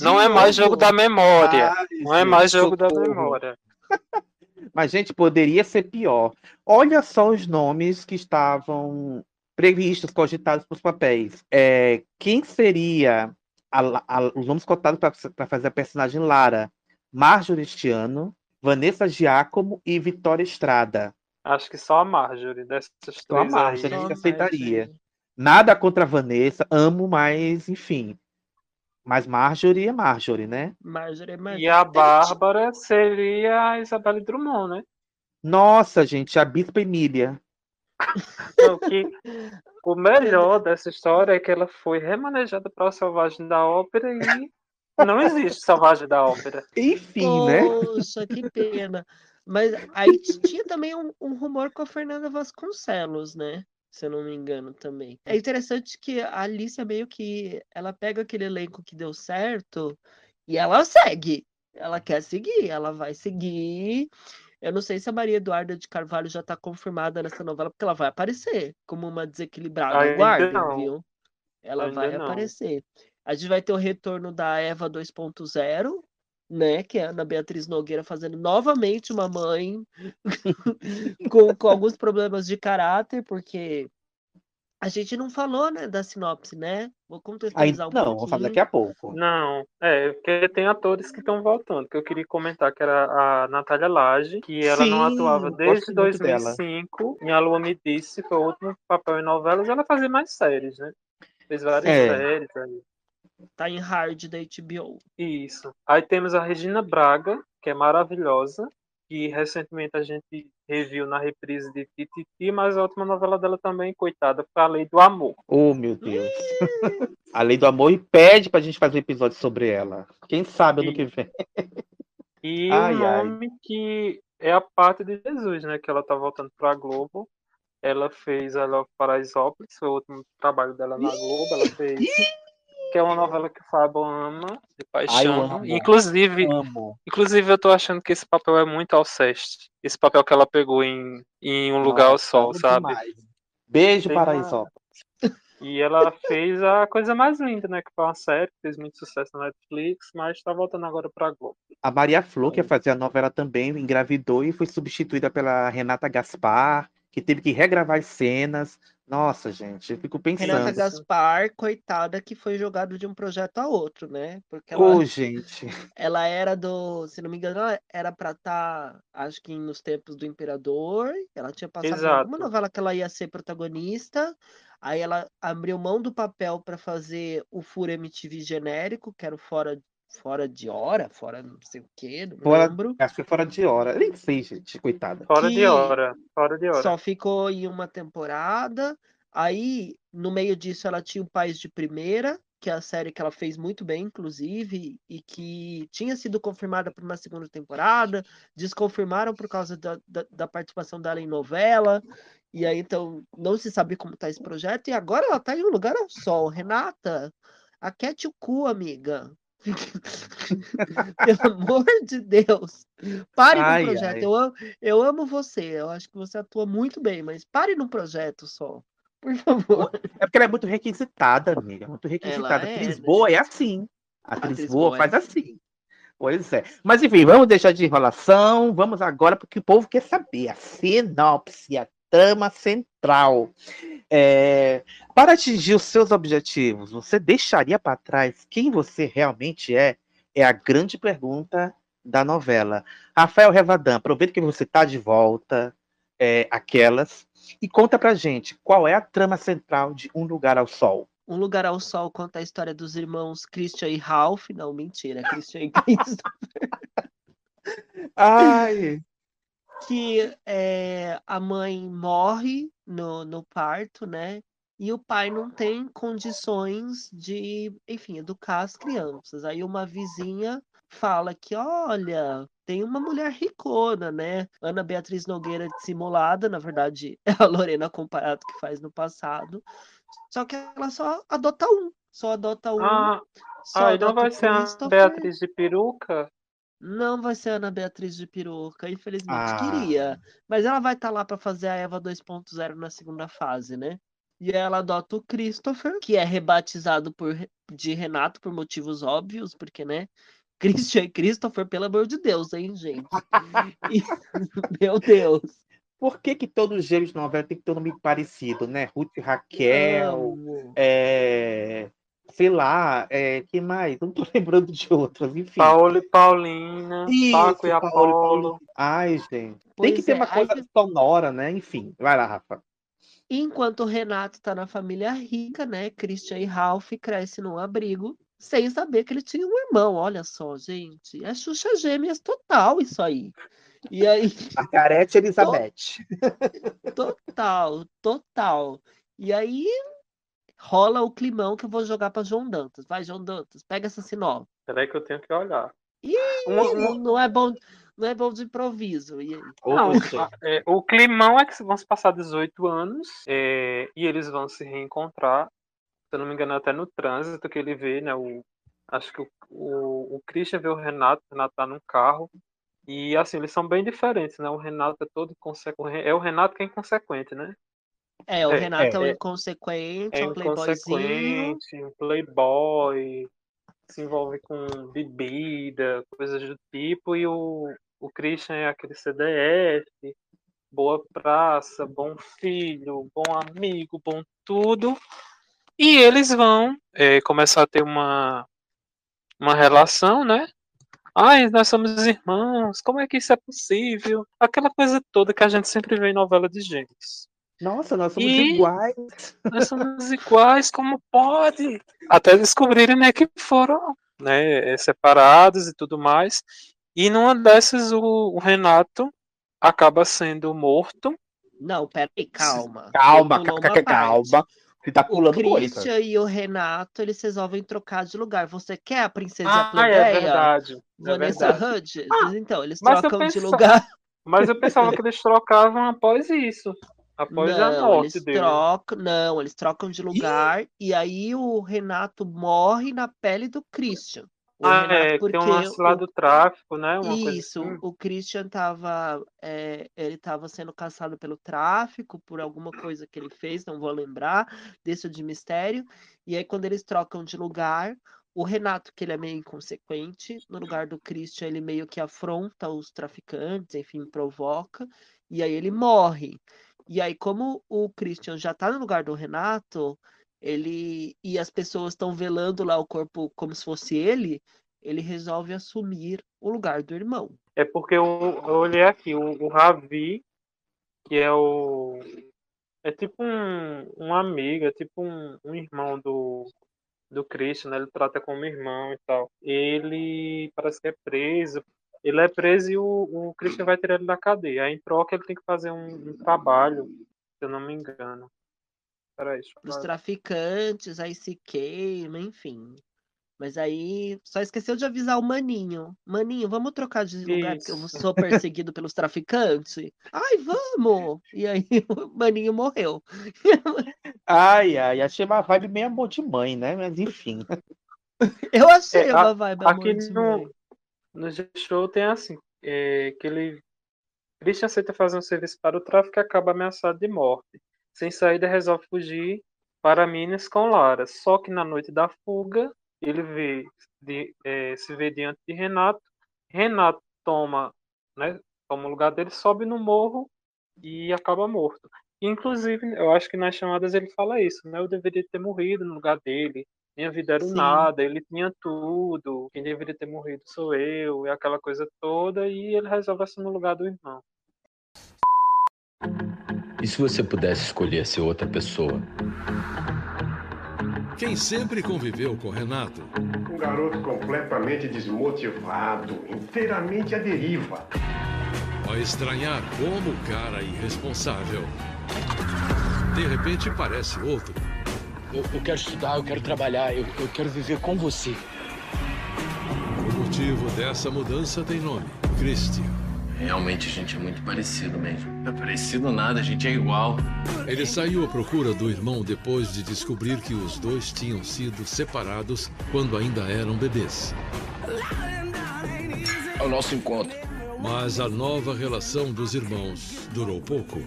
Não é mais jogo da memória. Ai, Não é gente, mais jogo da socorro. memória. [laughs] Mas, gente, poderia ser pior. Olha só os nomes que estavam previstos, cogitados para os papéis. É, quem seria a a- os nomes cotados para fazer a personagem Lara? Marjorie este ano, Vanessa Giacomo e Vitória Estrada. Acho que só a Marjorie dessas Só a três Marjorie, aí. a gente Só aceitaria. Marjorie. Nada contra a Vanessa, amo, mas enfim. Mas Marjorie é Marjorie, né? Marjorie é Marjorie. E a Bárbara seria a Isabelle Drummond, né? Nossa, gente, a Bispa Emília. [laughs] Não, que o melhor dessa história é que ela foi remanejada para o Selvagem da Ópera e não existe Selvagem da Ópera. Enfim, né? Poxa, que pena. Mas aí tinha também um, um rumor com a Fernanda Vasconcelos, né? Se eu não me engano também. É interessante que a Alicia meio que ela pega aquele elenco que deu certo e ela segue. Ela quer seguir, ela vai seguir. Eu não sei se a Maria Eduarda de Carvalho já está confirmada nessa novela, porque ela vai aparecer como uma desequilibrada. Ainda não. viu? Ela Ainda vai não. aparecer. A gente vai ter o retorno da Eva 2.0, né? Que é a Ana Beatriz Nogueira fazendo novamente uma mãe [laughs] com, com alguns problemas de caráter, porque a gente não falou, né, da sinopse, né? Vou Aí, contextualizar um não, vou fazer pouquinho. daqui a pouco. Não, é, porque tem atores que estão voltando, que eu queria comentar, que era a Natália Lage, que ela não Sim, atuava gosto desde muito dela. 2005, em A Lua Me Disse, foi o último papel em novelas, ela fazia mais séries, né? Fez várias É. séries aí. Tá em hard da HBO. Isso. Aí temos a Regina Braga, que é maravilhosa, que recentemente a gente reviu na reprise de Tititi, mas a última novela dela também, coitada, foi A Lei do Amor. Oh, meu Deus. a Lei do Amor e pede pra gente fazer um episódio sobre ela. Quem sabe ano E- que vem. E [laughs] Ai, o nome que é a parte de Jesus, né? Que ela tá voltando pra Globo. Ela fez a Love Paraisópolis, foi o último trabalho dela na Globo. Ela fez. Que é uma novela que o Fábio ama, de paixão. amo. Inclusive, Amo. inclusive, eu tô achando que esse papel é muito Alceste. Esse papel que ela pegou em, em Um Lugar ao Sol, sabe? demais. Beijo, Tem Paraisópolis. E ela fez a coisa mais linda, né? Que foi uma série, que fez muito sucesso na Netflix, mas tá voltando agora pra Globo. A Maria Flor, que ia fazer a novela também, engravidou e foi substituída pela Renata Gaspar, que teve que regravar as cenas. Nossa, gente, eu fico pensando. Renata Gaspar, coitada, que foi jogado de um projeto a outro, né? Porque ela, Ô, gente. ela era do, se não me engano, ela era pra estar, acho que nos tempos do Imperador. Ela tinha passado Exato. novela que ela ia ser protagonista. Aí ela abriu mão do papel pra fazer o Furo MTV genérico, que era o Fora, fora de Hora, fora não sei o quê, não Fora- lembro. Acho que fora de hora. Eu nem sei, gente, coitada. Fora Que- de hora, fora de hora. Só ficou em uma temporada. Aí, no meio disso, ela tinha o Pais de Primeira, que é a série que ela fez muito bem, inclusive, e que tinha sido confirmada para uma segunda temporada. Desconfirmaram por causa da, da, da participação dela em novela. E aí, então, não se sabe como tá esse projeto. E agora ela tá em um lugar ao sol. Renata, aquete o cu, amiga. [laughs] Pelo amor de Deus. Pare Ai, no projeto. ai. Eu, amo, eu amo você. Eu acho que você atua muito bem, mas pare no projeto só. Por favor. É porque ela é muito requisitada, amiga. Muito requisitada. é, Atriz né? boa é assim. Atriz, Atriz boa, boa é faz assim. assim. Pois é. Mas enfim, vamos deixar de enrolação. Vamos agora porque o povo quer saber a sinopse, a trama central. É, Para atingir os seus objetivos, você deixaria para trás quem você realmente é? É a grande pergunta da novela. Rafael Revadan, aproveita que você está de volta, é, aquelas, e conta pra gente qual é a trama central de Um Lugar ao Sol. Um Lugar ao Sol conta a história dos irmãos Christian e Ralph. Não, mentira. Christian e [laughs] Cristo. Ai, que é, a mãe morre no, no parto, né? E o pai não tem condições de, enfim, educar as crianças. Aí uma vizinha fala que, olha, tem uma mulher ricona, né? Ana Beatriz Nogueira dissimulada, na verdade, [laughs] é a Lorena Comparato que faz no passado. Só que ela só adota um. Só adota um. Ah, só aí não adota vai o ser a. Beatriz de peruca? Não vai ser a Ana Beatriz de peruca, infelizmente Ah. queria. Mas ela vai estar lá para fazer a Eva 2.0 na segunda fase, né? E ela adota o Christopher, que é rebatizado por, de Renato por motivos óbvios, porque, né? [laughs] Christian e Christopher, pelo amor de Deus, hein, gente? [laughs] E- [laughs] meu Deus. por que que todos os gêmeos de novela tem que ter um nome parecido, né? Ruth e Raquel, é, sei lá, é, que mais? Não tô [laughs] lembrando de outras, enfim. Paulo e Paulina, Isso, Paco e Paulo, Apolo. Paulo. Ai, gente. tem Pois que ter é, uma aí coisa sonora, né? Enfim, vai lá, Rafa. Enquanto o Renato tá na família rica, né? Christian e Ralph crescem num abrigo, sem saber que ele tinha um irmão. Olha só, gente. É Xuxa Gêmeas total isso aí. E aí, [laughs] Margarete Elizabeth. total, total. E aí rola o climão que eu vou jogar pra João Dantas. Vai, João Dantas, pega essa sinopse. Peraí que eu tenho que olhar. Ih, Uma- uma- não, é bom, não é bom de improviso. E aí? Não, é, o climão é que vão se passar 18 anos é, e eles vão se reencontrar. Se eu não me engano, até no trânsito que ele vê, né? O, acho que o, o, o Christian vê o Renato, o Renato tá num carro. E assim, eles são bem diferentes, né? O Renato é todo inconsequente. É o Renato que é inconsequente, né? É, o É, Renato é, um é. inconsequente, É é um playboyzinho. inconsequente, um playboy, se envolve com bebida, coisas do tipo, e o, o Christian é aquele CDF, boa praça, bom filho, bom amigo, bom tudo. E eles vão é, começar a ter uma, uma relação, né? Ai, nós somos irmãos, como é que isso é possível? Aquela coisa toda que a gente sempre vê em novela de gêmeos. Nossa, nós somos E- iguais. Nós somos iguais, como pode? Até descobrirem né, que foram né, eh, separados e tudo mais. E numa dessas, o, o Renato acaba sendo morto. Não, peraí, calma. [laughs] Calma, Você pulou ca- uma ca- parte. calma. Você tá O pulando coisa. Christian e o Renato, eles resolvem trocar de lugar. Você quer a princesa Ah, plebeia? é verdade. É Vanessa verdade. Hudgens? Ah, então, eles trocam de pensava- lugar. [laughs] Mas eu pensava que eles trocavam após isso. Após a Não, morte eles dele. trocam, não, eles trocam de lugar e aí o Renato morre na pele do Christian. O Ah, Renato, é, porque tem um lance lá do tráfico, né? Uma Isso, assim. o Christian tava, é, ele estava sendo caçado pelo tráfico por alguma coisa que ele fez, não vou lembrar, deixa de mistério. E aí, quando eles trocam de lugar, o Renato, que ele é meio inconsequente, no lugar do Christian, ele meio que afronta os traficantes, enfim, provoca, e aí ele morre. E aí, como o Christian já tá no lugar do Renato, ele e as pessoas estão velando lá o corpo como se fosse ele, ele resolve assumir o lugar do irmão. É porque eu, eu olhei aqui, o, o Ravi, que é o. É tipo um, um amigo, é tipo um, um irmão do, do Christian, né? Ele trata como irmão e tal. Ele parece que é preso. Ele é preso e o, o Christian vai tirar ele da cadeia. Aí, em troca, ele tem que fazer um, um trabalho, se eu não me engano. Peraí, eu Os traficantes, aí se queima, enfim. Mas aí só esqueceu de avisar o Maninho. Maninho, vamos trocar de lugar porque eu Isso. sou perseguido pelos traficantes? Ai, vamos! E aí [laughs] o Maninho morreu. Ai, ai, achei uma vibe meio amor de mãe, né? Mas enfim. Eu achei É, uma a- vibe aqui amor de no- mãe. No G-Show tem assim, é, que ele Christian aceita fazer um serviço para o tráfico e acaba ameaçado de morte. Sem saída, resolve fugir para Minas com Lara. Só que na noite da fuga, ele vê, de- é, se vê diante de Renato. Renato toma, né, toma o lugar dele, sobe no morro e acaba morto. Inclusive, eu acho que nas chamadas ele fala isso, né? Eu deveria ter morrido no lugar dele. Minha vida era um Sim. nada, ele tinha tudo. Quem deveria ter morrido sou eu, e aquela coisa toda. E ele resolve assumir o lugar do irmão. E se você pudesse escolher ser outra pessoa? Quem sempre conviveu com Renato Um garoto completamente desmotivado, inteiramente à deriva. vai estranhar como o cara irresponsável. De repente parece outro. Eu, eu quero estudar, eu quero trabalhar, eu, eu quero viver com você. O motivo dessa mudança tem nome: Christian. Realmente a gente é muito parecido mesmo. Não é parecido nada, a gente é igual. Ele saiu à procura do irmão depois de descobrir que os dois tinham sido separados quando ainda eram bebês. É o nosso encontro. Mas a nova relação dos irmãos durou pouco.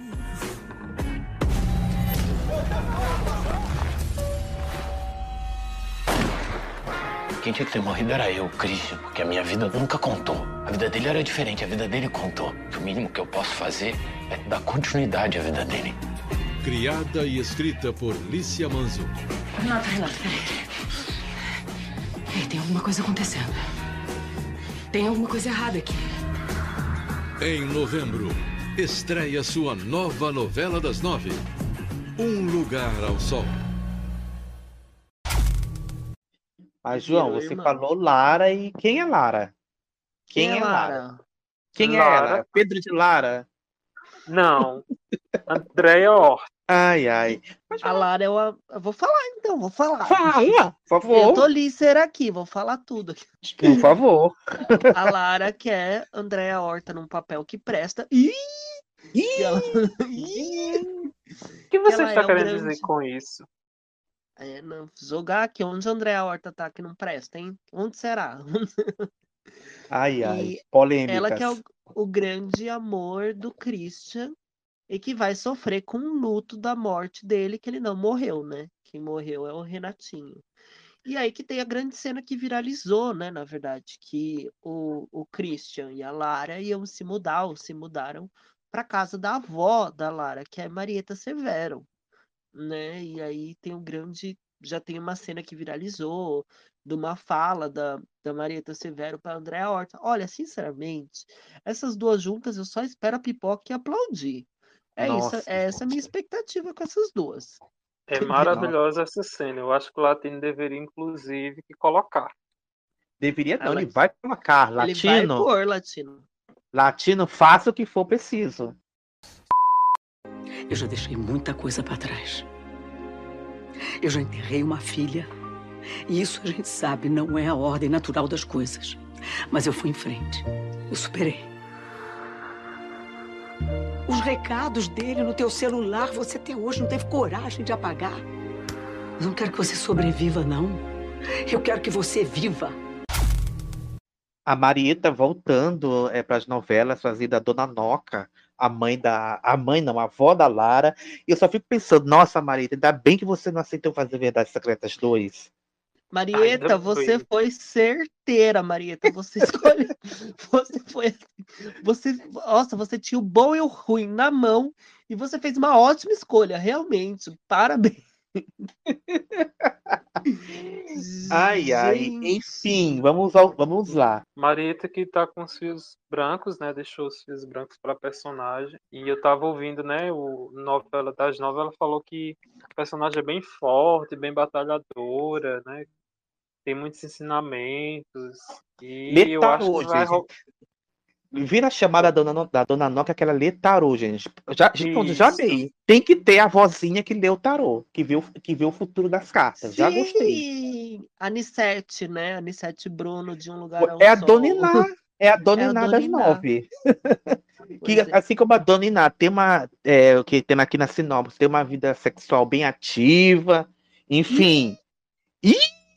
Quem tinha que ter morrido era eu, Christian, porque a minha vida nunca contou. A vida dele era diferente, a vida dele contou. O mínimo que eu posso fazer é dar continuidade à vida dele. Criada e escrita por Lícia Manzo. Renato, Renato, peraí. Ei, tem alguma coisa acontecendo. Tem alguma coisa errada aqui. Em novembro, estreia sua nova novela das nove: Um Lugar ao Sol. Mas, João, você irmão. falou Lara e quem é Lara? Quem é Lara? Quem é Lara. ela? Pedro de Lara? Não. Andréia Horta. Ai, ai. A Lara, eu, eu vou falar então, vou falar. Fala, por Eu favor. tô lícer aqui, vou falar tudo. aqui. Por favor. A Lara quer Andréa Horta num papel que presta. Ih! Que ela- Ih! O que você ela está é querendo grande- dizer com isso? É, não, jogar aqui onde a Andréa Horta tá que não presta, hein? Onde será? Ai, [laughs] ai. Polêmicas. Ela que é o, o grande amor do Christian e que vai sofrer com o luto da morte dele, que ele não morreu, né? Quem morreu é o Renatinho. E aí que tem a grande cena que viralizou, né? Na verdade, que o, o Christian e a Lara iam se mudar, ou se mudaram para casa da avó da Lara, que é Marieta Severo, né? E aí tem um grande. Já tem uma cena que viralizou de uma fala da, da Marieta Severo para Andréa Horta. Olha, sinceramente, essas duas juntas eu só espero a pipoca e aplaudir. É Nossa, isso, é essa a minha expectativa com essas duas. É maravilhosa essa cena. Eu acho que o Latino deveria, inclusive, que colocar. Deveria não, Ela- ele vai colocar. Ele vai Latino, pôr, Latino. latino, faça o que for preciso. Eu já deixei muita coisa pra trás. Eu já enterrei uma filha. E isso a gente sabe, não é a ordem natural das coisas. Mas eu fui em frente. Eu superei. Os recados dele no teu celular, você até hoje não teve coragem de apagar. Eu não quero que você sobreviva, não. Eu quero que você viva. A Marieta voltando é, para as novelas, fazendo a Dona Noca, a mãe da. A mãe não, a avó da Lara. E eu só fico pensando, nossa, Marieta, ainda bem que você não aceitou fazer Verdades Secretas 2. Marieta, você bem. foi certeira, Marieta. Você [laughs] escolheu. Você foi. Você, nossa, você tinha o bom e o ruim na mão e você fez uma ótima escolha, realmente. Parabéns. Ai, ai. Enfim, vamos, ao- vamos lá. Marieta que tá com os fios brancos, né? Deixou os fios brancos para personagem. E eu tava ouvindo, né? O novela das nove, ela falou que a personagem é bem forte, bem batalhadora, né? Tem muitos ensinamentos. E eu acho que vai Vira a chamada da dona, da dona Noca que ela lê tarô, gente. Já, já amei. Tem que ter a vozinha que lê o tarô, que vê o, que vê o futuro das cartas. Já gostei. Sim, Anissete, né? Anissete Bruno de um lugar ao É a sol. Dona Iná. É a Dona É a Iná Dona das Iná. nove. [laughs] Que, é. assim como a Dona Iná tem uma, é, o que tem aqui na sinopse, tem uma vida sexual bem ativa, enfim.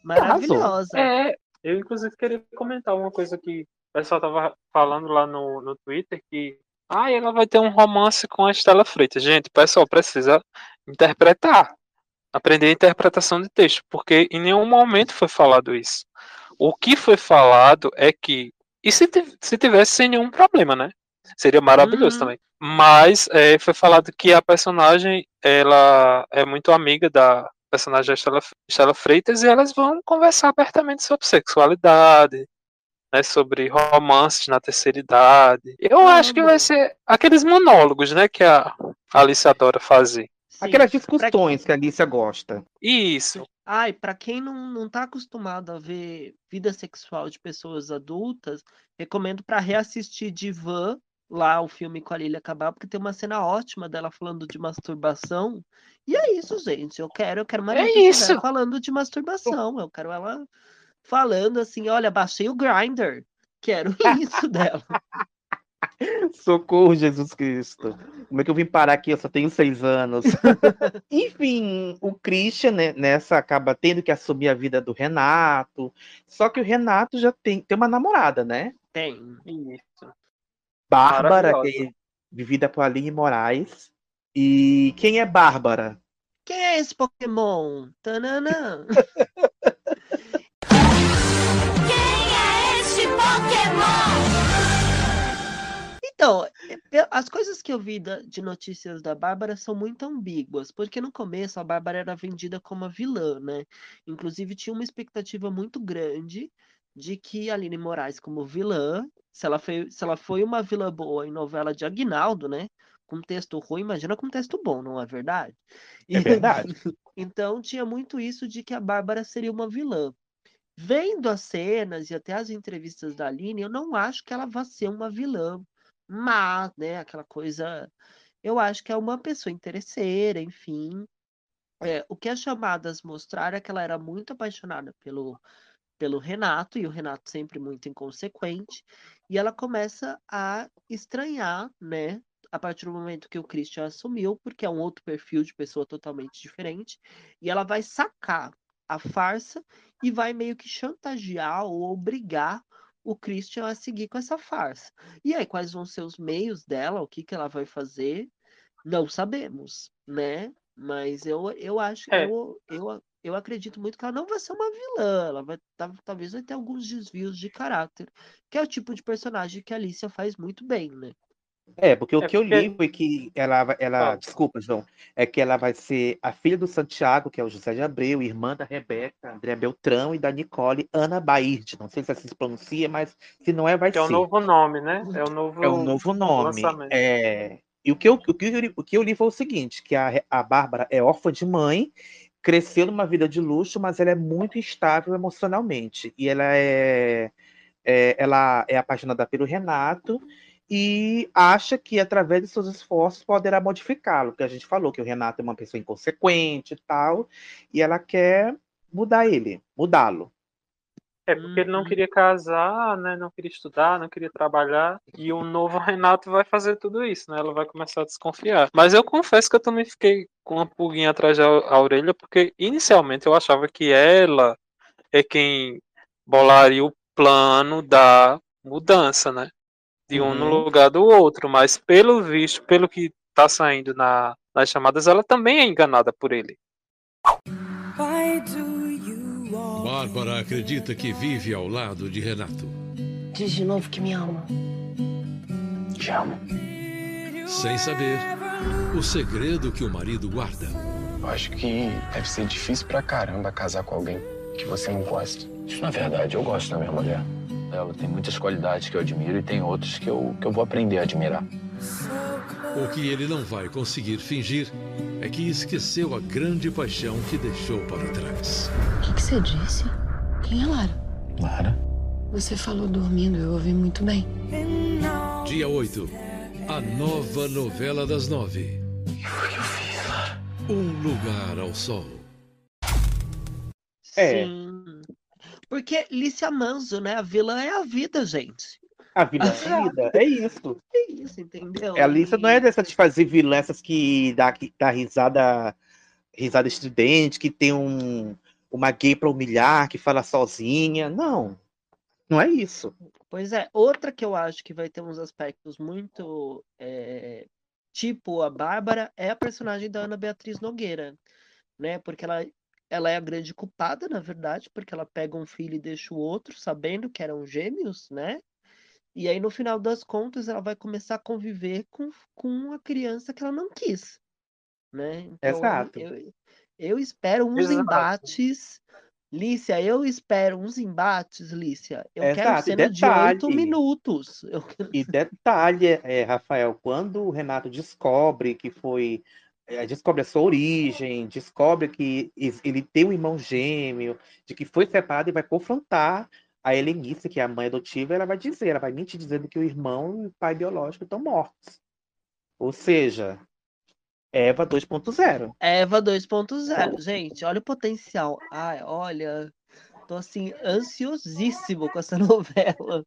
Maravilhosa. É, eu inclusive queria comentar uma coisa que o pessoal tava falando lá no, no Twitter que ah, ela vai ter um romance com a Estela Freitas. Gente, o pessoal precisa interpretar, aprender a interpretação de texto, porque em nenhum momento foi falado isso. O que foi falado é que e se, se tivesse sem nenhum problema, né? Seria maravilhoso Uhum. também. Mas é, foi falado que a personagem ela é muito amiga da personagem Estela Freitas e elas vão conversar abertamente sobre sexualidade, né, sobre romances na terceira idade. Eu acho que vai ser aqueles monólogos, né, que a Alice adora fazer. Sim. Aquelas discussões que a Alicia gosta. Isso. Ai, pra quem não, não tá acostumado a ver vida sexual de pessoas adultas, recomendo pra reassistir Divan, lá o filme com a Lilia Cabral, porque tem uma cena ótima dela falando de masturbação. E é isso, gente. Eu quero, eu quero uma É isso. falando de masturbação. Eu quero ela falando assim, olha, baixei o Grindr. Quero [laughs] isso dela. [laughs] Socorro, Jesus Cristo. Como é que eu vim parar aqui? Eu só tenho seis anos. [laughs] Enfim, o Christian né, nessa acaba tendo que assumir a vida do Renato. Só que o Renato já tem, tem uma namorada, né? Tem. Isso. Bárbara, que é vivida por Aline Moraes. E quem é Bárbara? Quem é esse Pokémon? Tananã. Então, eu- as coisas que eu vi de notícias da Bárbara são muito ambíguas, porque no começo a Bárbara era vendida como a vilã, né? Inclusive tinha uma expectativa muito grande de que a Aline Moraes, como vilã, se ela foi, se ela foi uma vilã boa em novela de Aguinaldo, né? Com texto ruim, imagina com texto bom, não é verdade? É verdade. [laughs] Então tinha muito isso de que a Bárbara seria uma vilã. Vendo as cenas e até as entrevistas da Aline, eu não acho que ela vá ser uma vilã má, né? Aquela coisa. Eu acho que é uma pessoa interesseira, enfim. É, o que as chamadas mostraram é que ela era muito apaixonada pelo, pelo Renato, e o Renato sempre muito inconsequente, e ela começa a estranhar, né? A partir do momento que o Christian assumiu, porque é um outro perfil de pessoa totalmente diferente, e ela vai sacar a farsa e vai meio que chantagear ou obrigar o Christian a seguir com essa farsa. E aí, quais vão ser os meios dela, o que, que ela vai fazer? Não sabemos, né? Mas eu, eu acho, É. eu, eu, eu acredito muito que ela não vai ser uma vilã, ela vai, tal- talvez vai ter alguns desvios de caráter, que é o tipo de personagem que a Alicia faz muito bem, né? É, porque o É que eu porque- li foi que ela, ela, Fala. desculpa, João, é que ela vai ser a filha do Santiago, que é o José de Abreu, irmã da Rebeca, André Beltrão e da Nicole, Ana Baird. Não sei se assim se pronuncia, mas se não é, vai Que é o ser. novo nome, né? É o novo, É um novo nome. lançamento. É, E o que, eu, o, que eu, li- o que eu li foi o seguinte: que a, a Bárbara é órfã de mãe, cresceu numa vida de luxo, mas ela é muito instável emocionalmente. E ela é, é- ela é apaixonada pelo Renato e acha que através de seus esforços poderá modificá-lo. Porque a gente falou que o Renato é uma pessoa inconsequente e tal, e ela quer mudar ele, mudá-lo. É porque ele Uhum. não queria casar, né? Não queria estudar, não queria trabalhar. E o novo [laughs] Renato vai fazer tudo isso, né? Ela vai começar a desconfiar. Mas eu confesso que eu também fiquei com uma pulguinha atrás da a orelha, porque inicialmente eu achava que ela é quem bolaria o plano da mudança, né? De um no Uhum. lugar do outro. Mas pelo visto, pelo que tá saindo na, nas chamadas, ela também é enganada por ele. Bárbara acredita que vive ao lado de Renato. Diz de novo que me ama. Te amo. Sem saber o segredo que o marido guarda. Eu acho que deve ser difícil pra caramba casar com alguém que você não gosta. Isso não é verdade. Eu gosto da minha mulher. Ela tem muitas qualidades que eu admiro e tem outras que eu, que eu vou aprender a admirar. O que ele não vai conseguir fingir é que esqueceu a grande paixão que deixou para trás. O que, que você disse? Quem é Lara? Lara? Você falou dormindo, eu ouvi muito bem. Dia 8. A nova novela das nove. Um lugar ao sol. É. Sim. Porque Lícia Manso, né? A vilã é a vida, gente. A vida é a vida, é isso. É isso, entendeu? A Alissa não é dessas de fazer vilã, essas que dá, que dá risada, risada estridente, que tem um, uma gay pra humilhar, que fala sozinha. Não, não é isso. Pois é, outra que eu acho que vai ter uns aspectos muito eh, tipo a Bárbara é a personagem da Ana Beatriz Nogueira, né? Porque ela, ela é a grande culpada, na verdade, porque ela pega um filho e deixa o outro, sabendo que eram gêmeos, né? E aí, no final das contas, ela vai começar a conviver com, com a criança que ela não quis, né? Então, Exato. eu, eu espero uns Exato. embates. Lícia, eu espero uns embates, Lícia. Eu quero Exato, e cena de oito detalhe. minutos. Quero- E detalhe, é, Rafael, quando o Renato descobre que foi. É, descobre a sua origem, descobre que ele tem um irmão gêmeo, de que foi separado e vai confrontar a Helenice, que é a mãe adotiva, ela vai dizer, ela vai mentir dizendo que o irmão e o pai biológico estão mortos. Ou seja, Eva 2.0. Eva 2.0. Gente, olha o potencial. Ai, olha, tô assim, ansiosíssimo com essa [laughs] novela.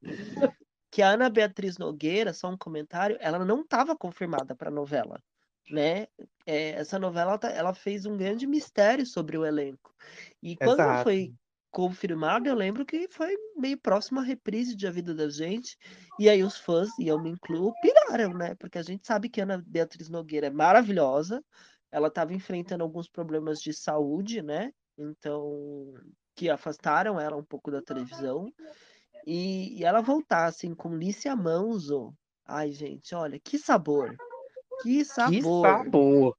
Que a Ana Beatriz Nogueira, só um comentário, ela não estava confirmada para a novela, né? É, essa novela, tá- ela fez um grande mistério sobre o elenco. E quando Exato. foi confirmada, eu lembro que foi meio próximo à reprise de A Vida da Gente. E aí os fãs, e eu me incluo, piraram, né? Porque a gente sabe que a Ana Beatriz Nogueira é maravilhosa. Ela estava enfrentando alguns problemas de saúde, né? Então, que afastaram ela um pouco da televisão. E, e ela voltar, assim, com Lícia Manso. Ai, gente, olha, que sabor. Que Que sabor. sabor!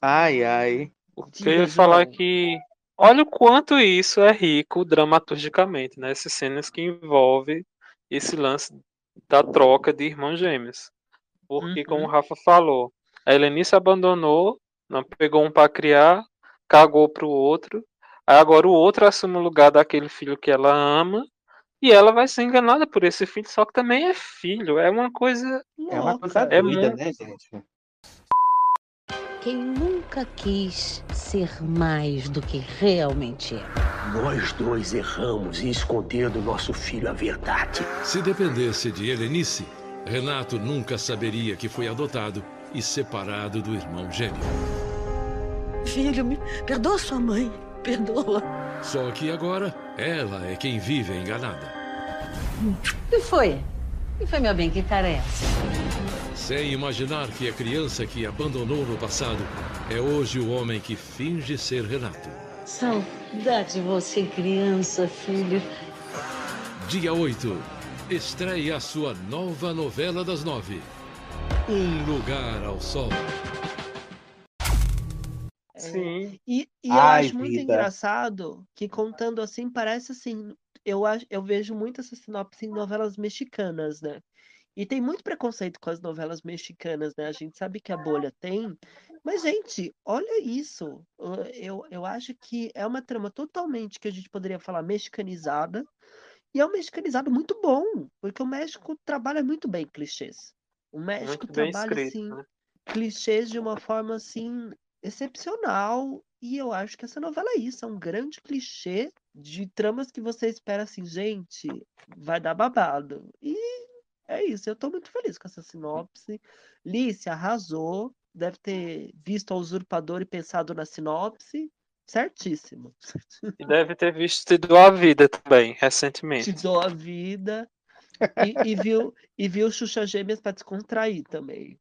Ai, ai. O que eu ia falar que olha o quanto isso é rico dramaturgicamente, né? Essas cenas que envolvem esse lance da troca de irmãos gêmeos. Porque, como o Uhum. Rafa falou, a Helenice abandonou, não pegou um para criar, cagou pro outro. Aí agora o outro assume o lugar daquele filho que ela ama e ela vai ser enganada por esse filho, só que também é filho. É uma coisa. É uma coisa É doida, muito- né, gente? Quem nunca quis ser mais do que realmente é. Nós dois erramos em esconder do nosso filho a verdade. Se dependesse de Helenice, Renato nunca saberia que foi adotado e separado do irmão gêmeo. Filho, me perdoa sua mãe. Perdoa. Só que agora, ela é quem vive enganada. O que foi? O que foi, meu bem? Que cara é essa? Sem imaginar que a criança que abandonou no passado é hoje o homem que finge ser Renato. Saudade de você, criança, filho. Dia 8, estreia a sua nova novela das nove. Um Lugar ao Sol. Sim. E, e eu Ai, acho muito vida. engraçado que contando assim, parece assim, eu, acho, eu vejo muito essa sinopse em novelas mexicanas, né? E tem muito preconceito com as novelas mexicanas, né? A gente sabe que a bolha tem, mas, gente, olha isso. Eu, eu acho que é uma trama totalmente que a gente poderia falar mexicanizada, e é um mexicanizado muito bom, porque o México trabalha muito bem clichês. O México Muito trabalha escrito, assim né? clichês de uma forma assim excepcional e eu acho que essa novela é isso, é um grande clichê de tramas que você espera assim, gente, vai dar babado. E é isso, eu tô muito feliz com essa sinopse. Lícia arrasou, deve ter visto a usurpador e pensado na sinopse. Certíssimo. E deve ter visto Te Dou a Vida também, recentemente. Te dou a vida. E, e viu, e viu Xuxa Gêmeas pra descontrair também.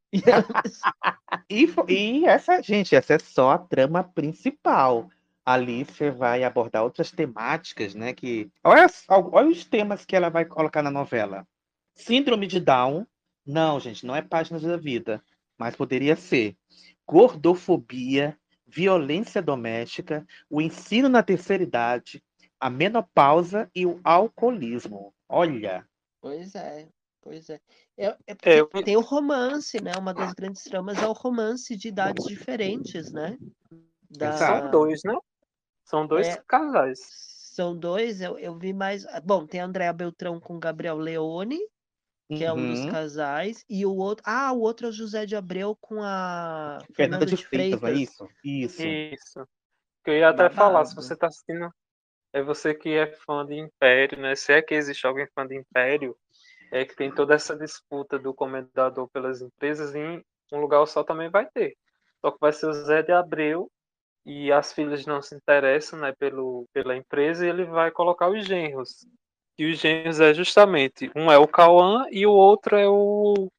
E, e essa, gente, essa é só a trama principal. A Alicia vai abordar outras temáticas, né? Que olha, olha os temas que ela vai colocar na novela. Síndrome de Down. Não, gente, não é Páginas da Vida, mas poderia ser. Gordofobia, violência doméstica, o ensino na terceira idade, a menopausa e o alcoolismo. Olha, Pois é, pois é. É, é É, eu- tem o romance, né? Uma das grandes tramas é o romance de idades diferentes, né? Da- São dois, né? São dois É. casais. São dois, eu, eu vi mais. Bom, tem a Andréa Beltrão com Gabriel Leone, que é um dos Uhum. casais, e o outro. Ah, o outro é o José de Abreu com a Fernanda Fernanda de de Freitas, não é Freitas. isso? Isso. Isso. Que eu ia até falar, se Babado. você tá assistindo, é você que é fã de Império, né? Se é que existe alguém fã de Império, é que tem toda essa disputa do comendador pelas empresas e em um lugar só também vai ter. Só que vai ser o Zé de Abreu e as filhas não se interessam, né, pelo, pela empresa e ele vai colocar os genros. E os genros é justamente, um é o Cauã e o outro é o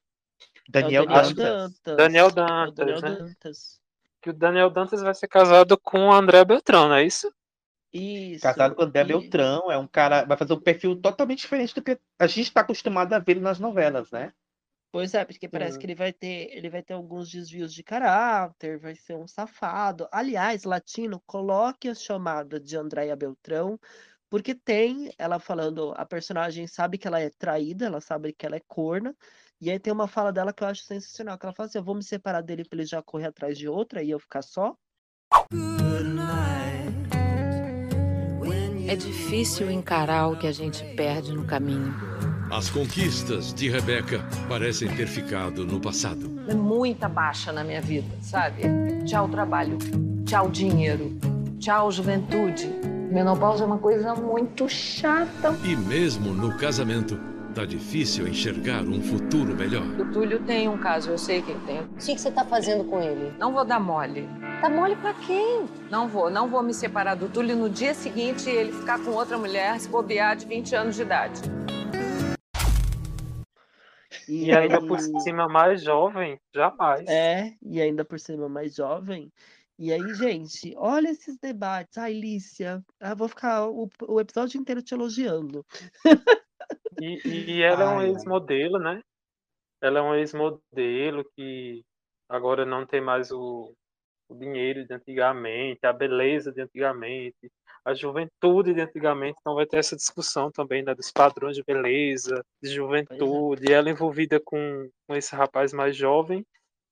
Daniel, é o Daniel Dantas. Dantas. Daniel É o Dantas, Daniel né? Dantas. Que o Daniel Dantas vai ser casado com o André Beltrão, não é isso? Isso. Casado com o André e- Beltrão, é um cara, vai fazer um perfil totalmente diferente do que a gente está acostumado a ver nas novelas, né? Pois é, porque parece Sim. que ele vai ter, ele vai ter alguns desvios de caráter, vai ser um safado. Aliás, latino, coloque a chamada de Andréia Beltrão, porque tem ela falando, a personagem sabe que ela é traída, ela sabe que ela é corna, e aí tem uma fala dela que eu acho sensacional, que ela fala assim, eu vou me separar dele pra ele já correr atrás de outra e eu ficar só. É difícil encarar o que a gente perde no caminho. As conquistas de Rebeca parecem ter ficado no passado. É muita baixa na minha vida, sabe? Tchau trabalho, tchau dinheiro, tchau juventude. Menopausa é uma coisa muito chata. E mesmo no casamento, tá difícil enxergar um futuro melhor. O Túlio tem um caso, eu sei que ele tem. O que que você tá fazendo com ele? Não vou dar mole. Tá mole pra quem? Não vou, não vou me separar do Túlio no dia seguinte ele ficar com outra mulher, se bobear de 20 anos de idade. E ainda por cima mais jovem, jamais. É, e ainda por cima mais jovem. E aí, gente, olha esses debates. Ai, Lícia, eu vou ficar o, o episódio inteiro te elogiando. E, e ela é um Ai, ai. ex-modelo, né? Ela é um ex-modelo que agora não tem mais o, o dinheiro de antigamente, a beleza de antigamente, a juventude de antigamente. Então vai ter essa discussão também né, dos padrões de beleza, de juventude. E ela envolvida com, com esse rapaz mais jovem,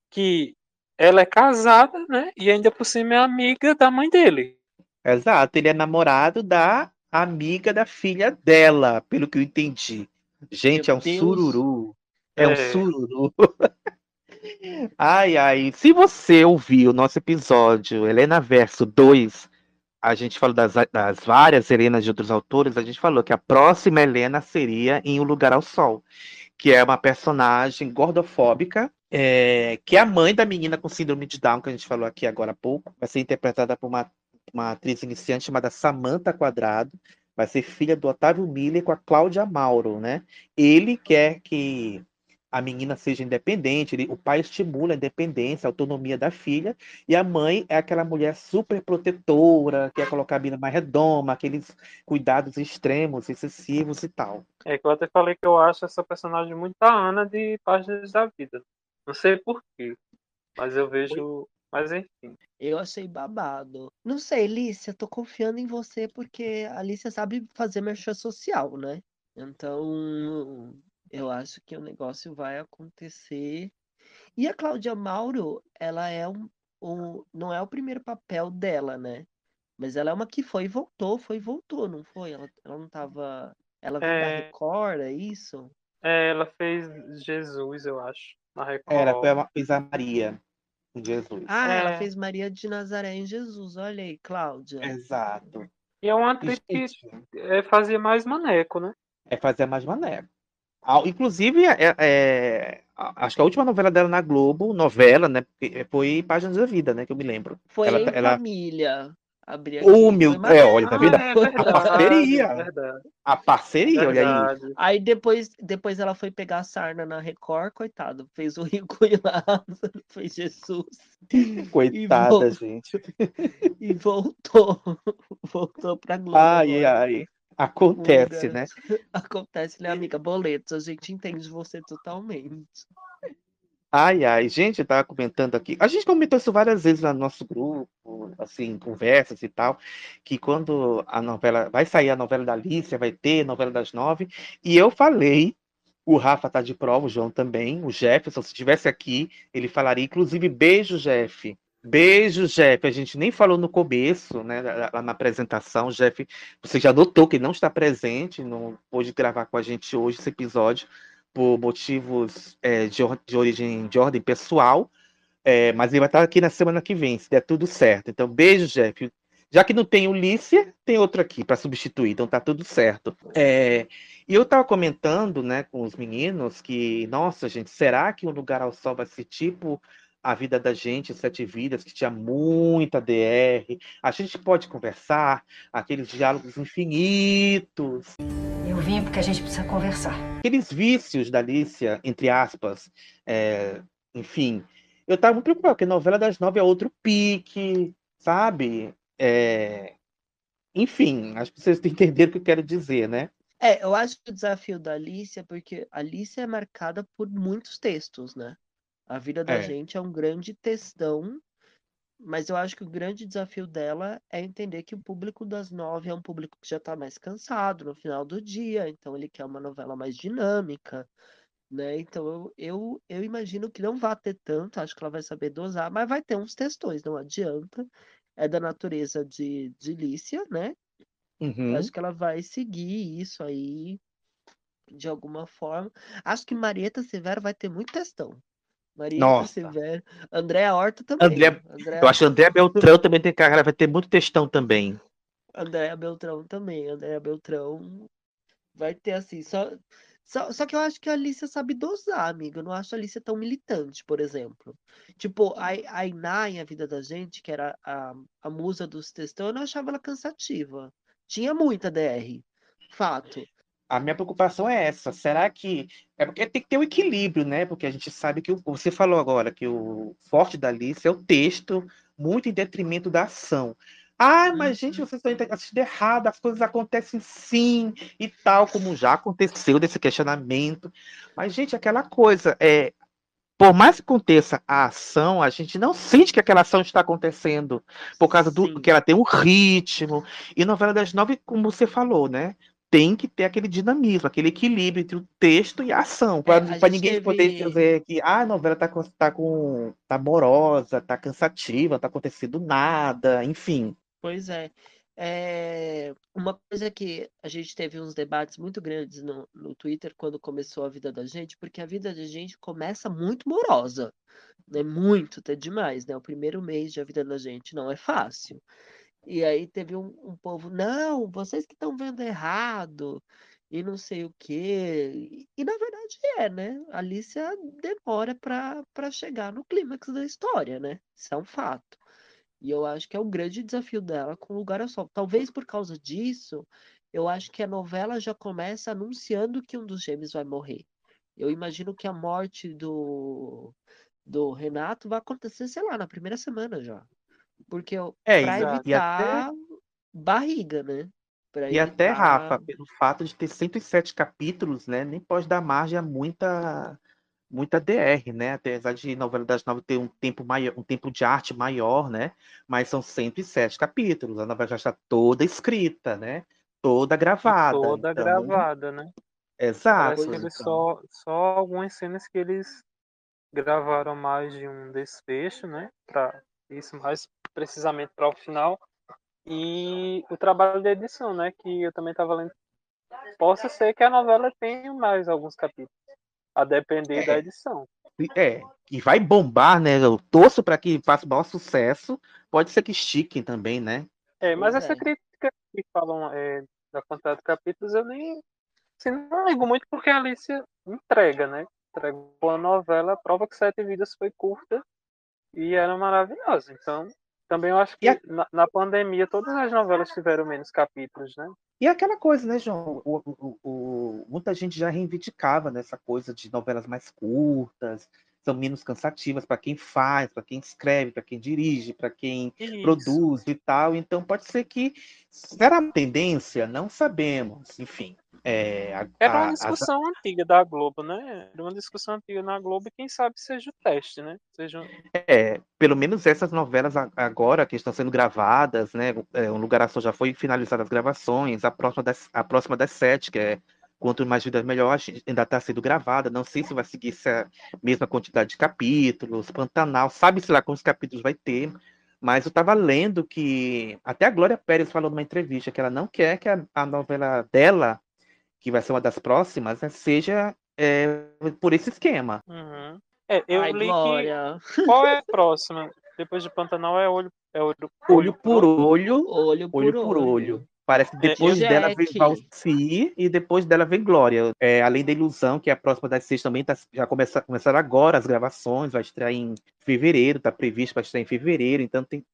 que ela é casada, né? E ainda por cima é amiga da mãe dele. Exato, ele é namorado da amiga da filha dela, pelo que eu entendi. Gente, Meu é um Deus. sururu. É um É. sururu. [laughs] Ai, ai. Se você ouviu o nosso episódio Helena Verso 2, a gente falou das, das várias Helenas de outros autores, a gente falou que a próxima Helena seria em O Lugar ao Sol, que é uma personagem gordofóbica, é, que é a mãe da menina com síndrome de Down, que a gente falou aqui agora há pouco. Vai ser interpretada por uma, uma atriz iniciante chamada Samantha Quadrado. Vai ser filha do Otávio Miller com a Cláudia Mauro, né? Ele quer que a menina seja independente, ele- o pai estimula a independência, a autonomia da filha, e a mãe é aquela mulher super protetora, quer colocar a menina mais redoma, aqueles cuidados extremos, excessivos e tal. É que eu até falei que eu acho essa personagem muito a Ana de Páginas da Vida. Não sei porquê, mas eu vejo. Mas enfim. Eu achei babado. Não sei, Lícia, tô confiando em você porque a Lícia sabe fazer merchan social, né? Então, eu acho que o negócio vai acontecer. E a Cláudia Mauro, ela é um, um- não é o primeiro papel dela, né? Mas ela é uma que foi e voltou, foi e voltou, não foi? Ela, ela não tava. Ela veio da É. Record, é isso? É, ela fez Jesus, eu acho. Na Record. Era, foi a, fez a Maria em Jesus. Ah, ela É. fez Maria de Nazaré em Jesus. Olha aí, Cláudia. Exato. E é uma atriz que é, fazia mais maneco, né? é fazer mais maneco. Ah, Inclusive, é, é, a- acho que a última novela dela na Globo, novela, né, foi Páginas da Vida, né, que eu me lembro. Foi ela, em ela, família. Abri aqui. Oh, meu, é, olha, tá vendo? Ah, é verdade, A [laughs] parceria. é verdade. A parceria, olha aí. Aí depois, depois ela foi pegar a sarna na Record, coitado. Fez o Rico e Lázaro, [laughs] fez Jesus. Coitada, vol- gente. [laughs] E voltou. Voltou pra Globo. Ai, agora. ai. Acontece, né? Acontece, né, amiga? Boletos, a gente entende você totalmente. Ai, ai, gente, eu tava comentando aqui. A gente comentou isso várias vezes no nosso grupo, assim, conversas e tal, que quando a novela vai sair a novela da Alicia, vai ter novela das nove, e eu falei, o Rafa tá de prova, o João também, o Jefferson, se estivesse aqui, ele falaria, inclusive, beijo, Jeff. Beijo, Jeff. A gente nem falou no começo, né, lá na apresentação. Jeff, você já notou que não está presente, não pôde gravar com a gente hoje esse episódio por motivos é, de, de origem de ordem pessoal, é, mas ele vai estar aqui na semana que vem, se der tudo certo. Então, beijo, Jeff. Já que não tem o Lícia, tem outro aqui para substituir, então tá tudo certo. É, e eu estava comentando, né, com os meninos que, nossa, gente, será que o Lugar ao Sol vai ser tipo a vida da gente, Sete Vidas, que tinha muita DR? A gente pode conversar, aqueles diálogos infinitos, Eu vim porque a gente precisa conversar. aqueles vícios da Alicia, entre aspas, é, enfim. Eu tava muito preocupado, porque novela das nove é outro pique, sabe? É, enfim, acho que vocês [laughs] entenderam o que eu quero dizer, né? É, eu acho que o desafio da Alicia, porque a Alicia é marcada por muitos textos, né? A vida da É. gente é um grande textão, mas eu acho que o grande desafio dela é entender que o público das nove é um público que já tá mais cansado no final do dia, então ele quer uma novela mais dinâmica, né? Então eu, eu, eu imagino que não vai ter tanto, acho que ela vai saber dosar, mas vai ter uns textões, não adianta. É da natureza de, de Lícia, né? Uhum. Acho que ela vai seguir isso aí de alguma forma. Acho que Marieta Severo vai ter muito textão. Nossa. Severo. Andréa Horta também. André, Andréa, eu acho que André Beltrão também tem cara, vai ter muito textão também. Andréa Beltrão também. Andréa Beltrão vai ter assim. Só, só, só que eu acho que a Alicia sabe dosar, amiga. Eu não acho a Alicia tão militante, por exemplo. Tipo, a, a Iná em A Vida da Gente, que era a, a musa dos textão, eu não achava ela cansativa. Tinha muita DR. Fato. A minha preocupação é essa. Será que. É porque tem que ter um equilíbrio, né? Porque a gente sabe que o- você falou agora que o forte da Alice é o texto, muito em detrimento da ação. Ah, mas gente, vocês estão assistindo errado, as coisas acontecem sim e tal, como já aconteceu desse questionamento. Mas, gente, aquela coisa, é, por mais que aconteça a ação, a gente não sente que aquela ação está acontecendo, por causa do que ela tem um ritmo. E novela das nove, como você falou, né? Tem que ter aquele dinamismo, aquele equilíbrio entre o texto e a ação, para É, ninguém poder teve- dizer que ah, a novela tá, tá com tá morosa, tá cansativa, tá acontecendo nada, enfim. Pois é. É, uma coisa que a gente teve uns debates muito grandes no, no Twitter quando começou a vida da gente, porque a vida da gente começa muito morosa, né? Muito, até demais, né? O primeiro mês de a vida da gente não é fácil. E aí teve um, um povo, não, vocês que estão vendo errado, e não sei o quê. E na verdade é, né? A Alicia demora para chegar no clímax da história, né? Isso é um fato. E eu acho que é o grande desafio dela com o Lugar ao Sol. Talvez por causa disso, eu acho que a novela já começa anunciando que um dos gêmeos vai morrer. Eu imagino que a morte do, do Renato vai acontecer, sei lá, na primeira semana já. Porque É, para e, e evitar até, barriga, né? Para e até, evitar. Rafa, pelo fato de ter 107 capítulos, né? Nem pode dar margem a muita, muita DR, né? Apesar de novela das nove ter um tempo maior, um tempo de arte maior, né? Mas são 107 capítulos. A novela já está toda escrita, né? Toda gravada. Toda Então, gravada, né? exato. Parece Então, só, só algumas cenas que eles gravaram mais de um desfecho, né? Para isso mais precisamente para o final. E o trabalho de edição, né? Que eu também estava lendo. Possa ser que a novela tenha mais alguns capítulos, a depender da É. edição. É, e vai bombar, né? Eu torço para que faça maior sucesso. Pode ser que estiquem também, né? É, mas Pois essa é. crítica que falam é, da quantidade de capítulos, eu nem assim, não ligo muito porque a Alicia entrega, né? Entrega uma novela, prova que Sete Vidas foi curta e era maravilhosa. Então, também eu acho E a- que na, na pandemia todas as novelas tiveram menos capítulos, né? E aquela coisa, né, João? O, o- o- muita gente já reivindicava nessa coisa de novelas mais curtas, são menos cansativas para quem faz, para quem escreve, para quem dirige, para quem Isso. produz e tal. Então pode ser que será uma tendência, não sabemos. Enfim, é, a- Era a- uma discussão antiga da Globo, né? Era uma discussão antiga na Globo e quem sabe seja o teste, né? Seja um- É, pelo menos essas novelas a- agora que estão sendo gravadas, né? é, O Lugar a Sol já foi finalizada as gravações, a próxima das, a próxima das sete, que é Quanto Mais Vidas Melhor, ainda está sendo gravada. Não sei se vai seguir essa mesma quantidade de capítulos, Pantanal, sabe-se lá quantos capítulos vai ter. Mas eu estava lendo que até a Glória Pérez falou numa entrevista que ela não quer que a, a novela dela, que vai ser uma das próximas, né, seja é, por esse esquema. Uhum. É, eu Ai, li Glória. que. Qual é a próxima? Depois de Pantanal é olho, é olho, Olho por olho, Olho por olho por olho. olho. Parece que É, depois eu- dela vem. Valci e depois dela vem Glória. É, além da Ilusão, que é a próxima das seis também, tá- já começa, começaram agora as gravações, vai estrear em fevereiro, tá previsto para estrear em fevereiro, então tem.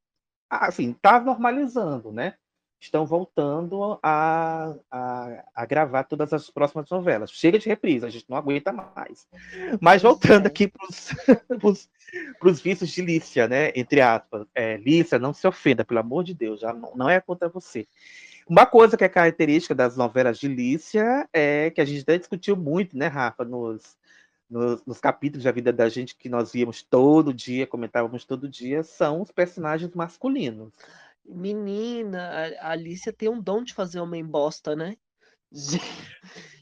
Assim, tá normalizando, né? Estão voltando a, a, a gravar todas as próximas novelas. Chega de reprise, a gente não aguenta mais. Mas voltando é. aqui para os [laughs] vícios de Lícia, né? Entre aspas. É, Lícia, não se ofenda, pelo amor de Deus, já não, não é contra você. Uma coisa que é característica das novelas de Lícia é que a gente até discutiu muito, né, Rafa, nos, nos, nos capítulos da vida da gente que nós víamos todo dia, comentávamos todo dia, são os personagens masculinos. Menina, a Alicia tem um dom de fazer homem bosta, né?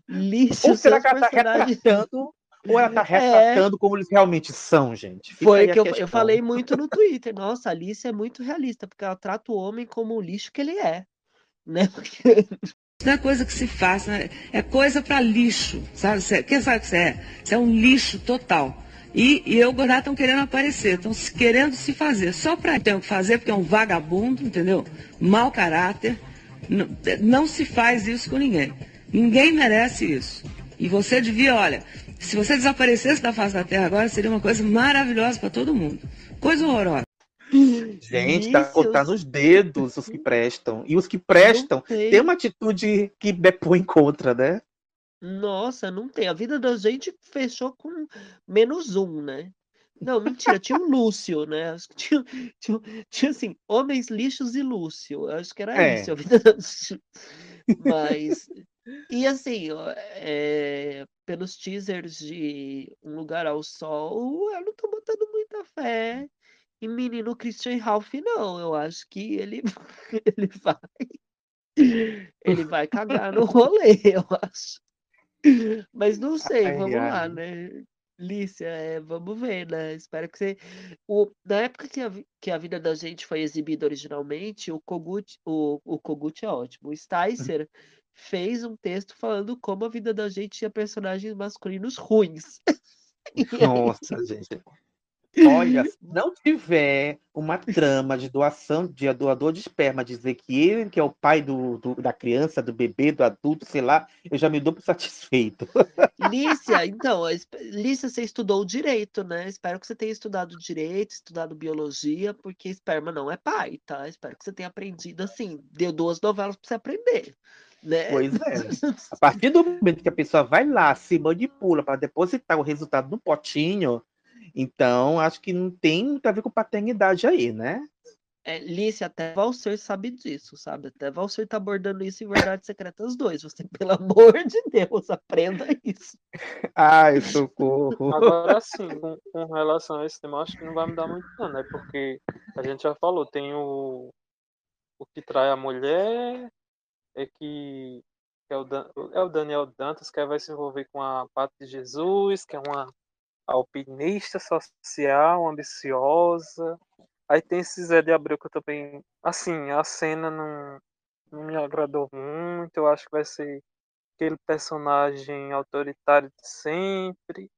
Lícia, Ou os será que ela está personagens. retratando, ou ela está É. retratando como eles realmente são, gente? Fica Foi que eu, eu falei muito no [laughs] Twitter. Nossa, a Alicia é muito realista, porque ela trata o homem como o lixo que ele é. Né? Porque Não é coisa que se faça, né? é coisa para lixo, sabe? Quem sabe o que você é? Você é um lixo total. E, e eu Godá estão querendo aparecer, estão querendo se fazer, só para ter o que fazer, porque é um vagabundo, entendeu? Mau caráter. Não, não se faz isso com ninguém. Ninguém merece isso. E você devia, olha, se você desaparecesse da face da terra agora, seria uma coisa maravilhosa para todo mundo. Coisa horrorosa. Gente, tá Lícia, contando os- os dedos os que prestam. E os que prestam tem. têm uma atitude que depõe contra, né? Nossa, não tem. A vida da gente fechou com menos um, né? Não, mentira, tinha o Lúcio, né? Acho que tinha, tinha, tinha assim, homens lixos e Lúcio. Acho que era É. isso a vida da gente. Mas. E assim, ó, é, pelos teasers de Um Lugar ao Sol, eu não tô botando muita fé em menino Christian Ralph, não. Eu acho que ele, [laughs] ele vai. Ele vai cagar no [laughs] rolê, eu acho. Mas não sei, Ai, vamos lá, ai. né? Lícia, é, vamos ver, né? Espero que você. O, na época que a, que a vida da gente foi exibida originalmente, o Kogut, o, o Kogut é ótimo. O Sticer fez um texto falando como a vida da gente tinha personagens masculinos ruins. [laughs] E Nossa, gente. Olha, se não tiver uma trama de doação de doador de esperma, dizer que ele que é o pai do, do- da criança, do bebê, do adulto, sei lá, eu já me dou por satisfeito. Lícia, então, Lícia, você estudou direito, né? Espero que você tenha estudado direito, estudado biologia, porque esperma não é pai, tá? Espero que você tenha aprendido assim. Deu duas novelas pra você aprender, né? Pois é. [laughs] A partir do momento que a pessoa vai lá, se manipula para depositar o resultado no potinho, então acho que não tem muito a ver com paternidade aí, né? É, Lícia, até Valser sabe disso, sabe? Até Valser tá abordando isso em Verdades Secretas 2. Você, [laughs] pelo amor de Deus, aprenda isso. Ai, socorro. Agora sim, com, com relação a esse tema, acho que não vai mudar muito, não, né? Porque a gente já falou, tem o, o que trai a mulher, é que, que é, o, Dan- é o Daniel Dantas, que aí vai se envolver com a Pátria de Jesus, que é uma alpinista social, ambiciosa. Aí tem esse Zé de Abreu que eu também. Assim, a cena não, não me agradou muito. Eu acho que vai ser aquele personagem autoritário de sempre.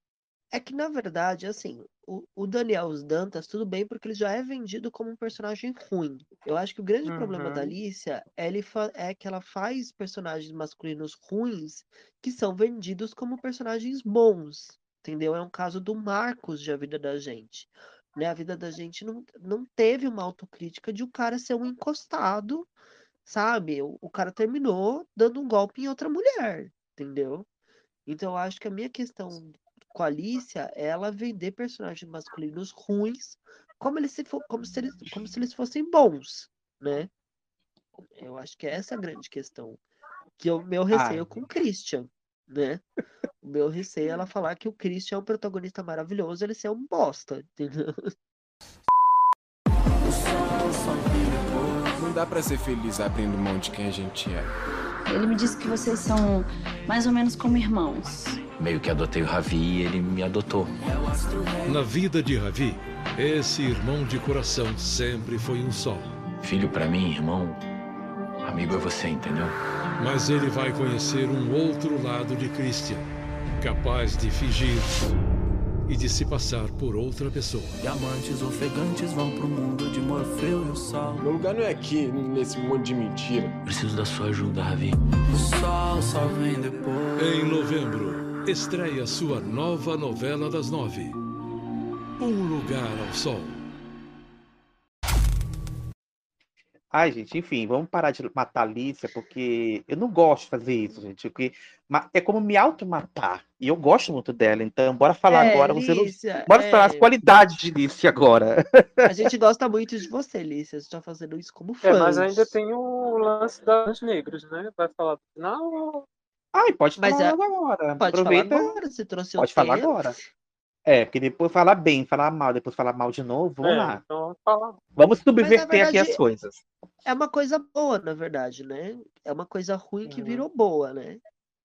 É que, na verdade, assim, o, o Daniel Dantas, tudo bem, porque ele já é vendido como um personagem ruim. Eu acho que o grande problema da Uhum. Alicia é, ele é que ela faz personagens masculinos ruins que são vendidos como personagens bons, entendeu? É um caso do Marcos de A Vida da Gente. Né? A vida da gente não, não teve uma autocrítica de o cara ser um encostado, sabe? O, o cara terminou dando um golpe em outra mulher, entendeu? Então, eu acho que a minha questão com a Alicia é ela vender personagens masculinos ruins como, eles se como, se eles, como se eles fossem bons, né? Eu acho que essa é a grande questão. Que é o meu receio Ai. com o Christian, né? O meu receio é ela falar que o Christian é um protagonista maravilhoso, ele ser um bosta, entendeu? Não dá pra ser feliz abrindo mão de quem a gente é. Ele me disse que vocês são mais ou menos como irmãos. Meio que adotei o Ravi e ele me adotou. Na vida de Ravi, esse irmão de coração sempre foi um só. Filho pra mim, irmão, amigo é você, entendeu? Mas ele vai conhecer um outro lado de Christian, capaz de fingir e de se passar por outra pessoa. Diamantes ofegantes vão pro mundo de Morfeu e o Sol. Meu lugar não é aqui, nesse monte de mentira. Preciso da sua ajuda, Ravi. O sol só vem depois. Em novembro, estreia sua nova novela das nove. Um Lugar ao Sol. Ai, gente, enfim, vamos parar de matar a Alicia, porque eu não gosto de fazer isso, gente. Porque é como me automatar. E eu gosto muito dela, então bora falar É, agora. os Lícia, Bora falar as é. qualidades de Alicia agora. A gente gosta muito de você, Lícia. Você tá fazendo isso como fã. É, mas ainda tem o lance das negros, né? Vai falar no final. Ai, pode Mas falar é- agora. Pode Aproveita. falar agora, você trouxe Pode o falar tema. agora. É, porque depois falar bem, falar mal, depois falar mal de novo. Vamos É, lá. então vamos Mas, subverter aqui verdade, as coisas. É uma coisa boa, na verdade, né? É uma coisa ruim que Uhum. virou boa, né?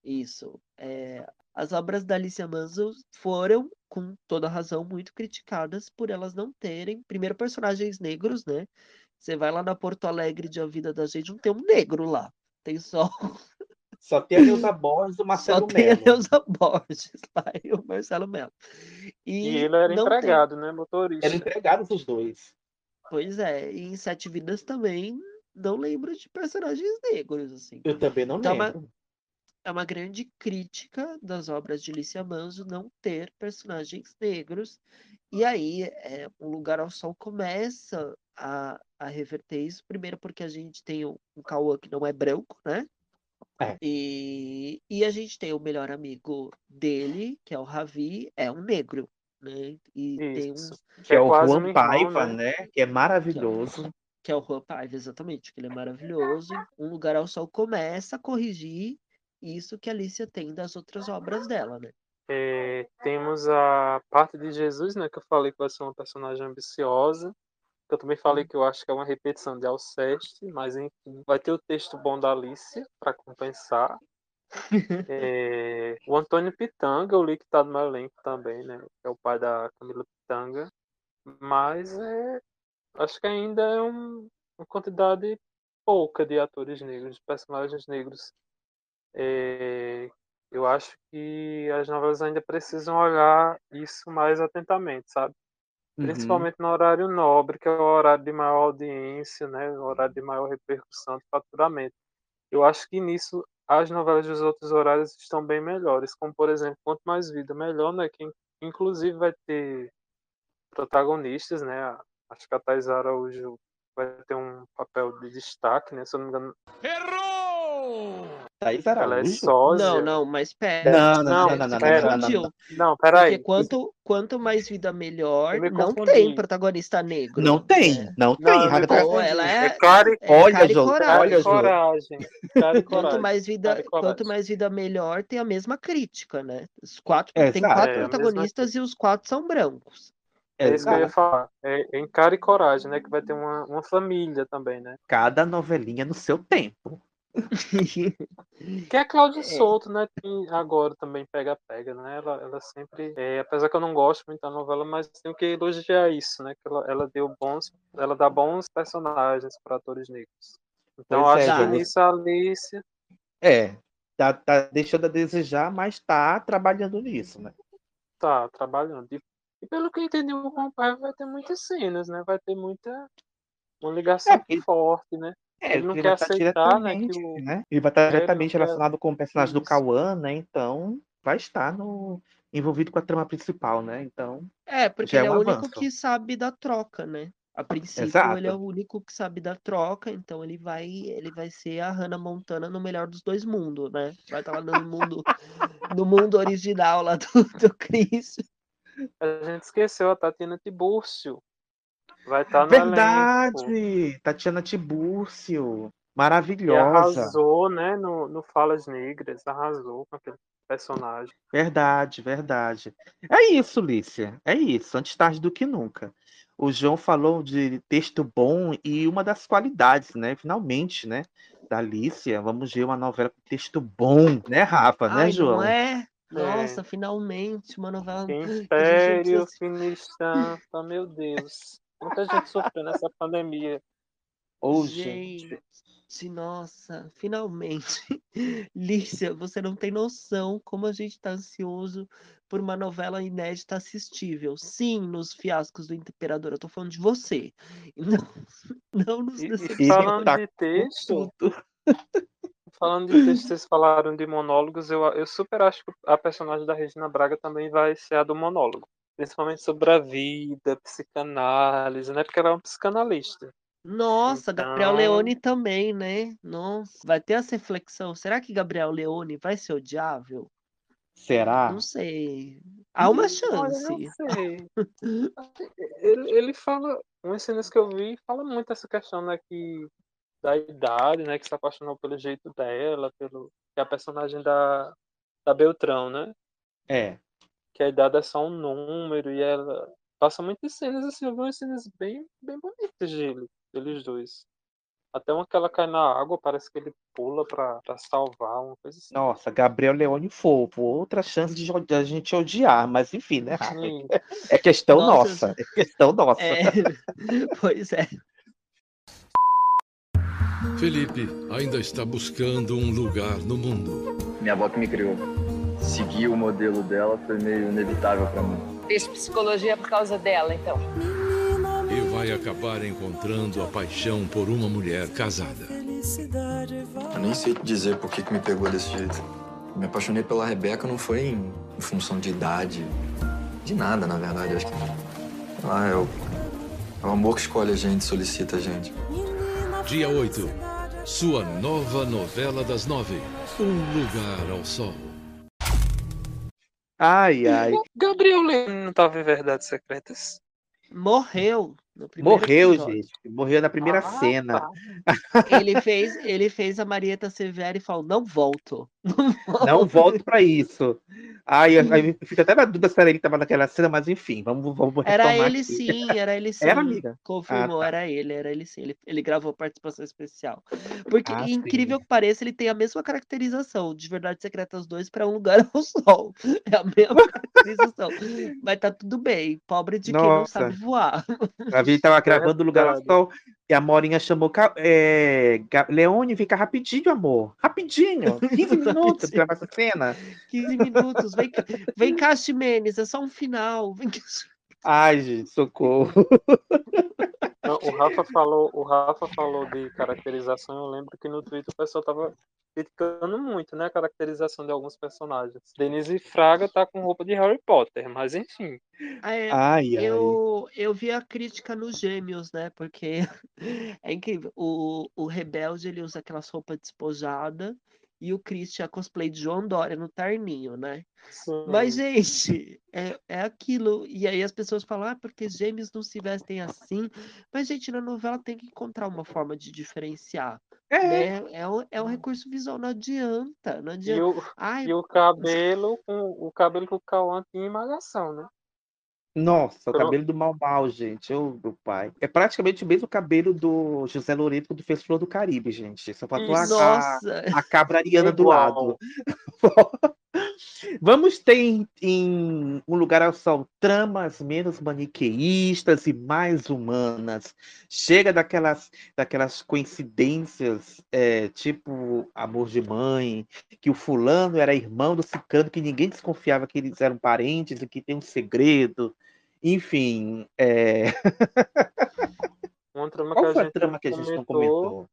Isso. É, as obras da Alicia Manso foram, com toda razão, muito criticadas por elas não terem, primeiro, personagens negros, né? Você vai lá na Porto Alegre de A Vida da Gente, não tem um negro lá. Tem só, [laughs] Só tem a Neuza Borges e o só Marcelo tem a. Neuza Borges lá [laughs] e o Marcelo Mello. E ele era não tem- empregado, né? Motorista. Eram empregados os dois. Pois é, e em Sete Vidas também não lembro de personagens negros, assim. Eu também não Então, é uma- lembro. é uma grande crítica das obras de Lícia Manso não ter personagens negros. E aí, é, O Lugar ao Sol começa a, a reverter isso. Primeiro porque a gente tem um, um Cauã que não é branco, né? É. E, e a gente tem o melhor amigo dele, que é o Ravi, é um negro, né? E tem um, Isso. Que é o quase um Juan irmão, Paiva, né? né? Que é maravilhoso. que é o Juan Paiva, exatamente, que ele é maravilhoso. Um Lugar ao Sol começa a corrigir isso que a Alicia tem das outras obras dela, né? É, temos a parte de Jesus, né? Que eu falei que vai ser uma personagem ambiciosa. Que Eu também falei que eu acho que é uma repetição de Alceste, mas enfim, vai ter o texto bom da Alicia para compensar. [laughs] É, o Antônio Pitanga, eu li que tá no meu elenco também, né? É o pai da Camila Pitanga. Mas é, acho que ainda é um, uma quantidade pouca de atores negros, de personagens negros. É, eu acho que as novelas ainda precisam olhar isso mais atentamente, sabe? Uhum. Principalmente no horário nobre, que é o horário de maior audiência, né? O horário de maior repercussão de faturamento. Eu acho que nisso as novelas dos outros horários estão bem melhores, como por exemplo, Quanto Mais Vida Melhor, né? Que inclusive vai ter protagonistas, né? Acho que a Thais Araújo vai ter um papel de destaque, né? Se eu não me engano. Thaís Ela é Araújo? sósia. Não, não, mas pera. Não, não, não, não, não, pera. não, não, não. Não, peraí. Porque quanto, quanto mais vida melhor, não tem protagonista negro. Não tem, não Não, tem. Pô, ela é, É claro, é Olha, cara e olha, coragem. Cara e Quanto coragem. mais vida, Cara e coragem. quanto mais vida melhor, tem a mesma crítica, né? Os quatro, tem quatro É, protagonistas e os quatro são brancos. É isso que eu ia falar. É, é em cara e coragem, né? Que vai ter uma, uma família também, né? Cada novelinha no seu tempo. Que é a Cláudia [laughs] Souto, né? Que agora também pega-pega, né? Ela, ela sempre. é, apesar que eu não gosto muito da novela, mas tenho que elogiar isso, né? Que ela, ela deu bons. Ela dá bons personagens para atores negros. Então Pois é, acho que Jô. nisso a Alice. É, tá, tá deixando a desejar, mas tá trabalhando nisso, né? tá trabalhando. E, e pelo que eu entendi, o compadre vai ter muitas cenas, né? Vai ter muita. Uma ligação É, porque- forte, né? É, ele não porque quer vai estar aceitar, né? diretamente, Que o, né? Ele vai estar É, ele diretamente quer- relacionado com o personagem do Isso. Cauã, né? Então, vai estar no envolvido com a trama principal, né? Então, É, porque é ele é um o único que sabe da troca, né? A princípio, Exato. ele é o único que sabe da troca, então ele vai, ele vai ser a Hannah Montana no melhor dos dois mundos, né? Vai estar lá no mundo, [laughs] no mundo original lá do, do Chris. a gente esqueceu a Tatiana Tibúrcio. Vai estar no elenco. verdade! Tatiana Tibúrcio, E maravilhosa. arrasou, né? No, no Falas Negras. Arrasou com aquele personagem. Verdade, verdade. É isso, Lícia. É isso. Antes tarde do que nunca. O João falou de texto bom e uma das qualidades, né? Finalmente, né? Da Lícia. Vamos ver uma novela com texto bom, né, Rafa? né, Ai, João? não é? Nossa, finalmente, uma novela que a gente Império Finistampa, meu Deus. [laughs] Muita gente sofreu nessa pandemia. Ô, Gente, nossa, finalmente. [laughs] Lícia, você não tem noção como a gente tá ansioso por uma novela inédita assistível. Sim, nos fiascos do Imperador, eu tô falando de você. [laughs] Não, não nos E, e falando tá de texto, falando de texto, vocês falaram de monólogos, eu, eu super acho que a personagem da Regina Braga também vai ser a do monólogo. Principalmente sobre a vida, psicanálise, né? Porque ela é uma psicanalista. Nossa, Gabriel Então- Leone também, né? Nossa, vai ter essa reflexão. Será que Gabriel Leone vai ser odiável? Será? Não sei. Há uma Olha, chance. não sei. [laughs] ele, ele fala, umas cenas que eu vi, fala muito essa questão, né, que da idade, né, que se apaixonou pelo jeito dela, pelo que é a personagem da, da Beltrão, né, É. que a idade é só um número e ela passa muitas cenas assim, eu vi umas cenas bem, bem bonitas dele, deles dois. Até uma que ela cai na água, parece que ele pula pra, pra salvar, uma coisa assim. Nossa, Gabriel Leone fofo. Outra chance de de a gente odiar, mas enfim, né? Sim. [laughs] É questão Nossa, nossa. É questão nossa. É, [laughs] pois é. Felipe ainda está buscando um lugar no mundo. Minha avó que me criou. Seguir o modelo dela foi meio inevitável pra mim. Fiz psicologia por causa dela, então. E vai acabar encontrando a paixão por uma mulher casada. Eu nem sei te dizer por que, que me pegou desse jeito. Me apaixonei pela Rebeca não foi em, em função de idade, de nada, na verdade. Acho que lá, é o, é o amor que escolhe a gente, solicita a gente. Dia 8. Sua nova novela das nove. Um lugar ao sol. Ai, ai. Gabriel Leone não tava em Verdades Secretas? Morreu no primeiro Morreu, episódio. gente. Morreu na primeira Ah, cena. tá. Ele fez, ele fez a Marieta Severo e falou: não volto. [laughs] Não volto pra isso. Ai, aí fica até na dúvida se era ele que tava naquela cena, mas enfim, vamos, vamos Era ele aqui. sim, era ele [laughs] sim. Era, amiga? Confirmou, Ah, tá. era ele, era ele sim. Ele, ele gravou participação especial. Porque, Ah, incrível sim. que pareça, ele tem a mesma caracterização de Verdades Secretas 2 para Um Lugar [laughs] ao Sol. É a mesma caracterização. Mas tá tudo bem. Pobre de quem não Nossa. sabe voar. A gente tava gravando o lugar ao verdade. sol e a Morinha chamou é, Leone, cá rapidinho, amor. Rapidinho. 15 [laughs] minutos pra gravar essa cena. 15 minutos. Vem, vem cá, Ximenes, é só um final. Vem cá. Ai, gente, socorro. [laughs] Não, o Rafa falou, o Rafa falou de caracterização. Eu lembro que no Twitter o pessoal tava criticando muito, né, a caracterização de alguns personagens. Denise Fraga tá com roupa de Harry Potter, mas enfim. Ah, é, Ai, ai. eu, eu vi a crítica nos Gêmeos, né? Porque [laughs] é incrível. O, o Rebelde ele usa aquelas roupas despojadas e o Christian cosplay de João Dória no terninho, né? Mas, gente, é, é aquilo. E aí as pessoas falam, ah, porque gêmeos não se vestem assim. Mas, gente, na novela tem que encontrar uma forma de diferenciar. É. Né? É, um, é um recurso visual, não adianta. Não E adianta. o, Ai, e o cabelo com o cabelo que o Cauã tinha em malhação, né? Nossa, o cabelo do Mal Mal, gente. Ô, meu pai. É praticamente o mesmo cabelo do José Loreto quando fez Flor do Caribe, gente. Só faltou a, a, a cabra ariana do lado. [laughs] Vamos ter em, em um lugar ao sol tramas menos maniqueístas e mais humanas. Chega daquelas, daquelas coincidências, é, tipo amor de mãe, que o fulano era irmão do ciclano, que ninguém desconfiava que eles eram parentes e que tem um segredo. Enfim, é, [laughs] Uma trama qual que a foi a gente trama não que a gente não comentou?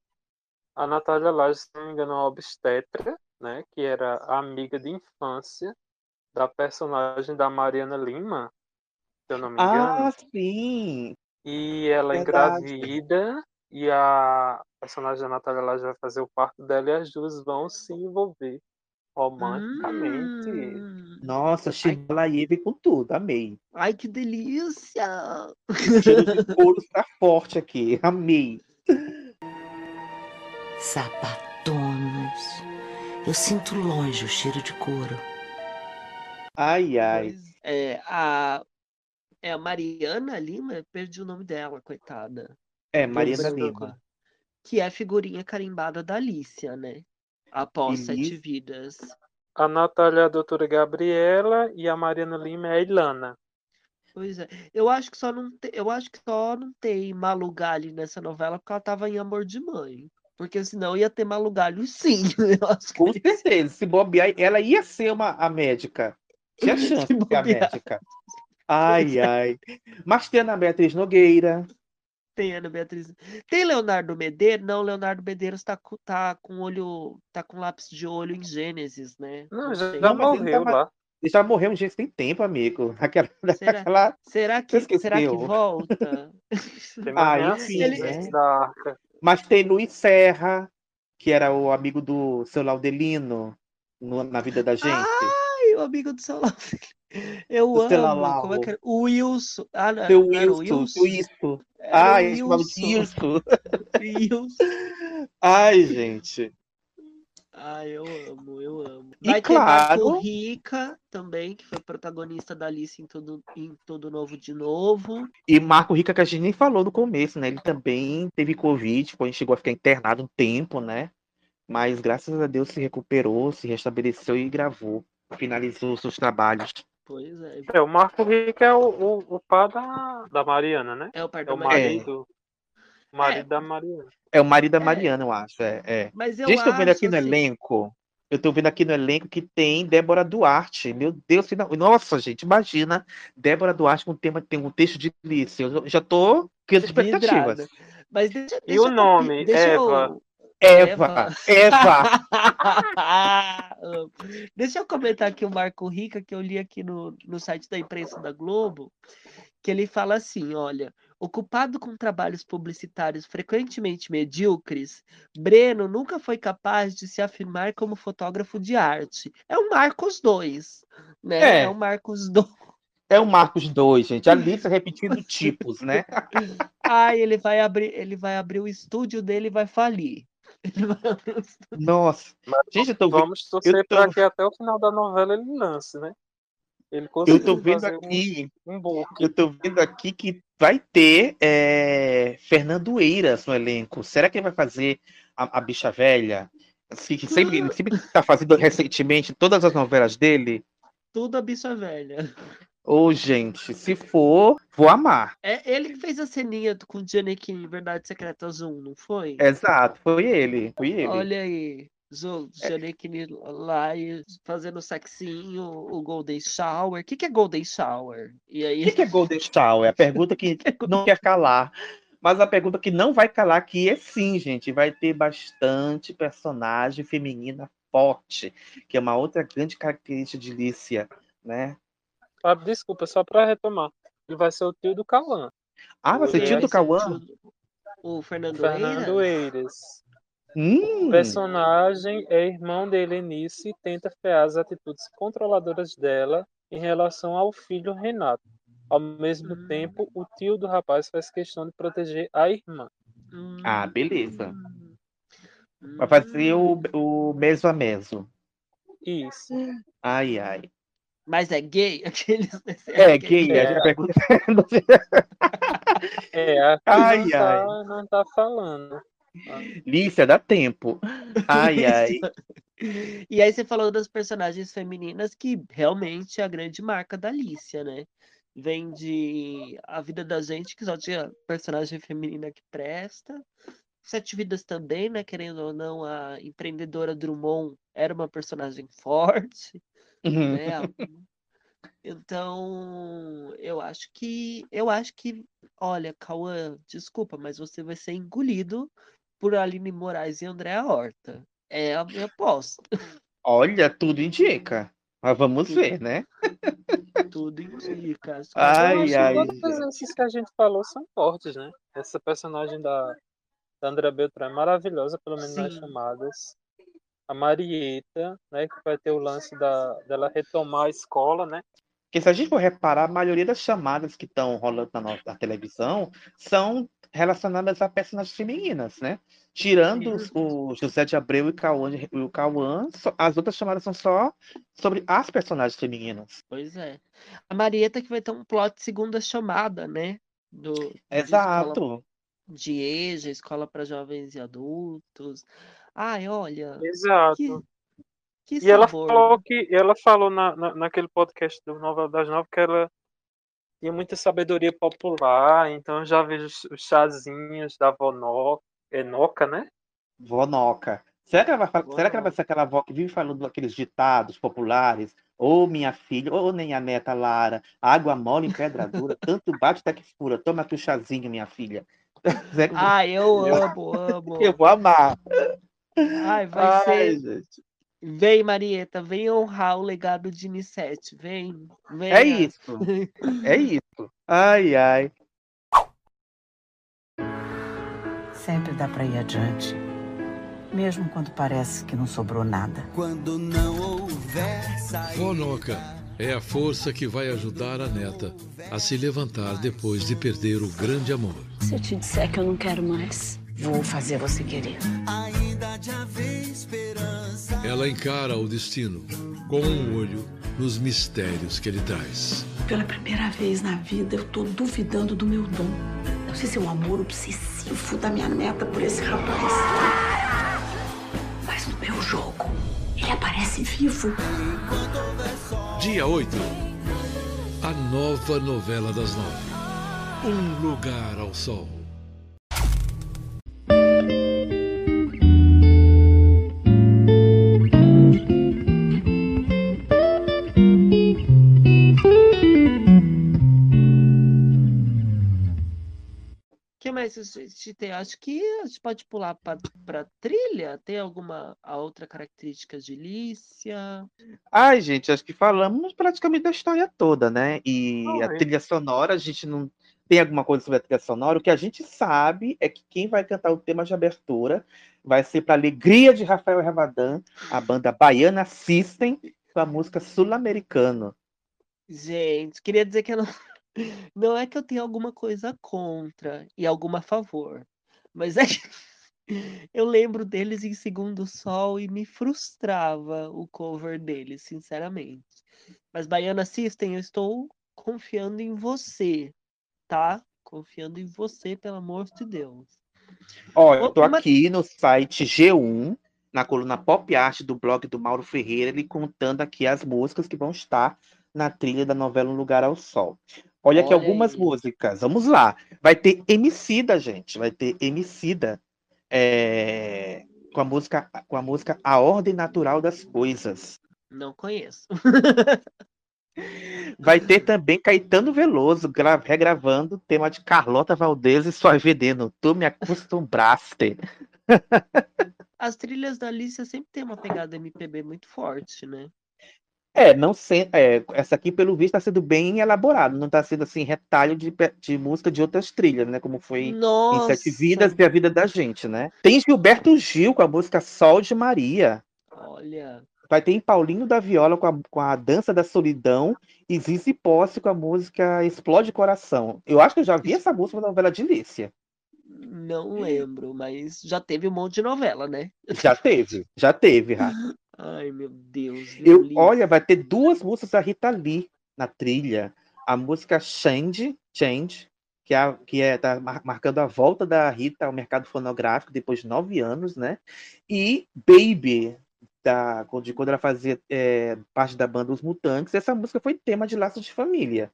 A Natália Laje, se não me engano, é uma obstetra, né? Que era a amiga de infância da personagem da Mariana Lima, se eu não me engano. Ah, sim! E ela Verdade. engravida e a personagem da Natália Laje vai fazer o parto dela e as duas vão se envolver romanticamente. Hum. Nossa, Chimalaie vem com tudo, amei. Ai, que delícia! Cheiro de couro está forte aqui, amei. Sapatonas. Eu sinto longe o cheiro de couro. Ai, ai. Pois é, a, é a Mariana Lima, perdi o nome dela, coitada. É, Mariana. Lima. Que é a figurinha carimbada da Alicia, né? Após Sete Elise. Vidas. A Natália é a doutora Gabriela e a Mariana Lima é a Ilana. Pois é. Eu acho que só não tem, eu acho que só não tem Malu Gali nessa novela porque ela tava em Amor de Mãe. Porque senão ia ter Malu Gali sim. [laughs] Eu acho que Com certeza, se bobear, ela ia ser uma, a médica. Tinha [laughs] chance de ser a médica. Ai, ai. Mas tem a Ana Beatriz Nogueira. Tem Ana Beatriz. Tem Leonardo Medeiros? Não, Leonardo Medeiros tá, com- tá com olho, tá com lápis de olho em Gênesis, né? Não, Não já, já ele morreu tá lá. Ele já morreu um dia tem tempo, amigo. [laughs] Aquela, Será? aquela... Será que, será que volta? [laughs] Tem Ah, enfim, assim, né? da Arca. Mas tem Luiz Serra, que era o amigo do seu Laudelino no- na vida da gente. Ai, o amigo do seu lado. Eu seu amo. Como é que é? O Wilson. Ah, não, Seu era o Wilson, Wilson? seu Wilson. Era o chamava de Wilson. [laughs] Wilson. Ai, gente. Ai, eu amo, eu amo. E Vai Marco claro- Rica também, que foi protagonista da Alice em Tudo, em Novo de Novo. E Marco Rica, que a gente nem falou no começo, né? Ele também teve Covid, tipo, a gente chegou a ficar internado um tempo, né? Mas graças a Deus se recuperou, se restabeleceu e gravou. Finalizou seus trabalhos. Pois é. É, o Marco Rico é o, o, o pá da, da Mariana, né? É o par É da o Mariana. marido. O marido da Mariana. É o marido da Mariana, eu acho. É, é. Mas eu Gente, tô vendo aqui no assim- elenco. Eu tô vendo aqui no elenco que tem Débora Duarte. Meu Deus, final- nossa, gente, imagina Débora Duarte com tema, tem um texto de Alice. Eu já tô criando expectativas. Mas deixa, E deixa o eu nome? eu- Eva. Eva, Eva. [laughs] Deixa eu comentar aqui o Marco Rica, que eu li aqui no, no site da imprensa da Globo, que ele fala assim: olha, ocupado com trabalhos publicitários frequentemente medíocres, Breno nunca foi capaz de se afirmar como fotógrafo de arte. É o Marcos 2, né? É. É o Marcos [laughs] 2. É o Marcos 2, gente. Alice repetindo tipos, né? Ai, [laughs] ele vai abrir, ele vai abrir o estúdio dele e vai falir. Nossa. Gente, eu tô vendo- Vamos torcer eu tô- para que até o final da novela ele lance, né? Ele Eu conseguiu tô vendo fazer aqui, um, um eu tô vendo aqui que vai ter é, Fernando Eiras no elenco. Será que ele vai fazer a, a bicha velha? Assim, que sempre, ele sempre tá fazendo recentemente todas as novelas dele. Tudo a bicha velha. Ô, gente, se for, vou amar. É ele que fez a ceninha com o Giannichini em Verdade Secreta Zoom, não foi? Exato, foi ele, foi ele. Olha aí, o Giannichini lá e fazendo sexinho, o Golden Shower. O que, que é Golden Shower? E O aí, que que é Golden Shower? É a pergunta que [laughs] não quer calar. Mas a pergunta que não vai calar aqui é sim, gente. Vai ter bastante personagem feminina forte, que é uma outra grande característica de Lícia, né? Fábio, desculpa, só pra retomar. Ele vai ser o tio do Cauã. Ah, vai ser tio do Cauã? o Fernando, Fernando Eiras? Eiras. Hum, O personagem é irmão de Helenice e tenta frear as atitudes controladoras dela em relação ao filho Renato. Ao mesmo tempo, o tio do rapaz faz questão de proteger a irmã. ah, beleza. Vai fazer o, o meso a meso. Isso. Ai, ai. Mas é gay? [laughs] Aqueles... É, [laughs] gay, a pergunta [laughs] É, aqui Ai, não, tá, não tá falando. Lícia, dá tempo. Ai, ai. E aí você falou das personagens femininas que realmente é a grande marca da Alicia, né? Vem de A Vida da Gente, que só tinha personagem feminina que presta. Sete Vidas também, né? Querendo ou não, a empreendedora Drummond era uma personagem forte, né? A- Então, eu acho que, eu acho que, olha, Cauã, desculpa, mas você vai ser engolido por Aline Moraes e Andréa Horta. É a minha aposta. Olha, tudo indica. Mas vamos ver, né? Tudo indica. as Ai, coisas- ai. Todas essas que a gente falou são fortes, né? Essa personagem da, da Andrea Beltrão é maravilhosa, pelo menos nas Sim. chamadas. A Marieta, né? Que vai ter o lance da, dela retomar a escola, né? Porque se a gente for reparar, a maioria das chamadas que estão rolando na, nossa- na televisão são relacionadas a personagens femininas, né? Tirando os- o José de Abreu e e o Cauã, as outras chamadas são só sobre as personagens femininas. Pois é. A Marieta que vai ter um plot segunda chamada, né? Do, de escola Exato. de EJA, escola para jovens e adultos. Ai, olha. Exato. Que, que E ela falou que ela falou na, na, naquele podcast do Novela das Nove que ela tinha muita sabedoria popular, então eu já vejo os, os chazinhos da avó No- é Noca, né? Vonoca. Será que, ela vai, fal- será que ela vai ser aquela avó que vive falando aqueles ditados populares? Ô minha filha, ô nem a neta Lara, água mole em pedra dura, [laughs] tanto bate até que fura. Toma aqui o chazinho, minha filha. [laughs] Ai, eu amo, amo. Eu vou amar. Ai, [laughs] vai Ai, ser. gente. Vem, Marieta, vem honrar o legado de Nissete. Vem, vem. É isso. É isso. Ai, ai. Sempre dá pra ir adiante. Mesmo quando parece que não sobrou nada. Quando não houver Vonoca é a força que vai ajudar a neta a se levantar depois de perder o grande amor. Se eu te disser que eu não quero mais, vou fazer você querer. ainda de haver esperança. Ela encara o destino com um olho nos mistérios que ele traz. Pela primeira vez na vida, eu tô duvidando do meu dom. Não sei se é o amor obsessivo da minha neta por esse rapaz. Mas no meu jogo, ele aparece vivo. Dia 8. A nova novela das nove. Um lugar ao sol. Mais a gente tem? Acho que a gente pode pular para trilha. Tem alguma outra característica de Lícia? Ai, gente, acho que falamos praticamente da história toda, né? E a Foi. trilha sonora, a gente não tem alguma coisa sobre a trilha sonora. O que a gente sabe é que quem vai cantar o tema de abertura vai ser para alegria de Rafael Ravadan, a banda baiana System, com a música Sul-Americano. Gente, queria dizer que eu não, não é que eu tenha alguma coisa contra e alguma a favor, mas é que [laughs] Eu lembro deles em Segundo Sol e me frustrava o cover deles, sinceramente. Mas Baiana System, eu estou confiando em você, tá? Confiando em você, pelo amor de Deus. Ó, eu tô aqui no site G1, na coluna Pop Art do blog do Mauro Ferreira, ele contando aqui as músicas que vão estar na trilha da novela Um Lugar ao Sol. Olha aqui Olha algumas aí. músicas. Vamos lá. Vai ter Emicida, gente. Vai ter Emicida. é, com a música com a música A Ordem Natural das Coisas. Não conheço. [laughs] Vai ter também Caetano Veloso gra- regravando o tema de Carlota Valdez e Sua Veneno. Tu me acostumbraste. [laughs] As trilhas da Alicia sempre tem uma pegada MPB muito forte, né? É, não sei. É, essa aqui, pelo visto, está sendo bem elaborado. Não está sendo assim, retalho de, de música de outras trilhas, né? Como foi em Sete Vidas Nossa! e a Vida da Gente, né? Tem Gilberto Gil com a música Sol de Maria. Olha, Vai ter Paulinho da Viola com a, com a Dança da Solidão e Zizi Posse com a música Explode Coração. Eu acho que eu já vi essa música na novela de Lícia. não lembro, mas já teve um monte de novela, né? Já teve, já teve, Rá. [laughs] Ai, meu Deus. Eu, Lili. olha, vai ter duas músicas da Rita Lee na trilha. A música Change, Change, que é, que é tá mar- marcando a volta da Rita ao mercado fonográfico depois de nove anos, né? E Baby, da, de quando ela fazia é, parte da banda Os Mutantes. Essa música foi tema de Laços de Família.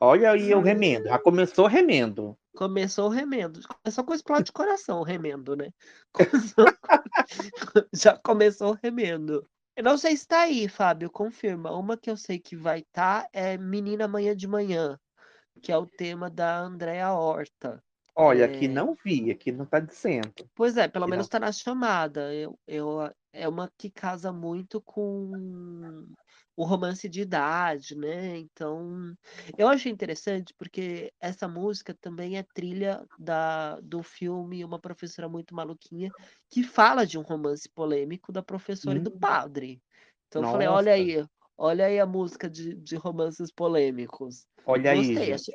Olha aí o remendo. Já começou remendo. Começou o remendo. Começou com explode de coração o remendo, né? [laughs] Começou com- Já começou o remendo. Eu não sei se tá aí, Fábio, confirma. Uma que eu sei que vai estar é Menina Amanhã de Manhã, que é o tema da Andréa Horta. Olha, É. aqui não vi, aqui não tá dizendo. Pois é, pelo Aqui menos não. tá na chamada. Eu, eu, é uma que casa muito com o romance de idade, né? Então, eu achei interessante porque essa música também é trilha da, do filme Uma Professora Muito Maluquinha, que fala de um romance polêmico da professora e do Hum. padre. Então, eu falei, olha Nossa. aí, olha aí a música de, de romances polêmicos. Olha aí, Gostei, gente. achei,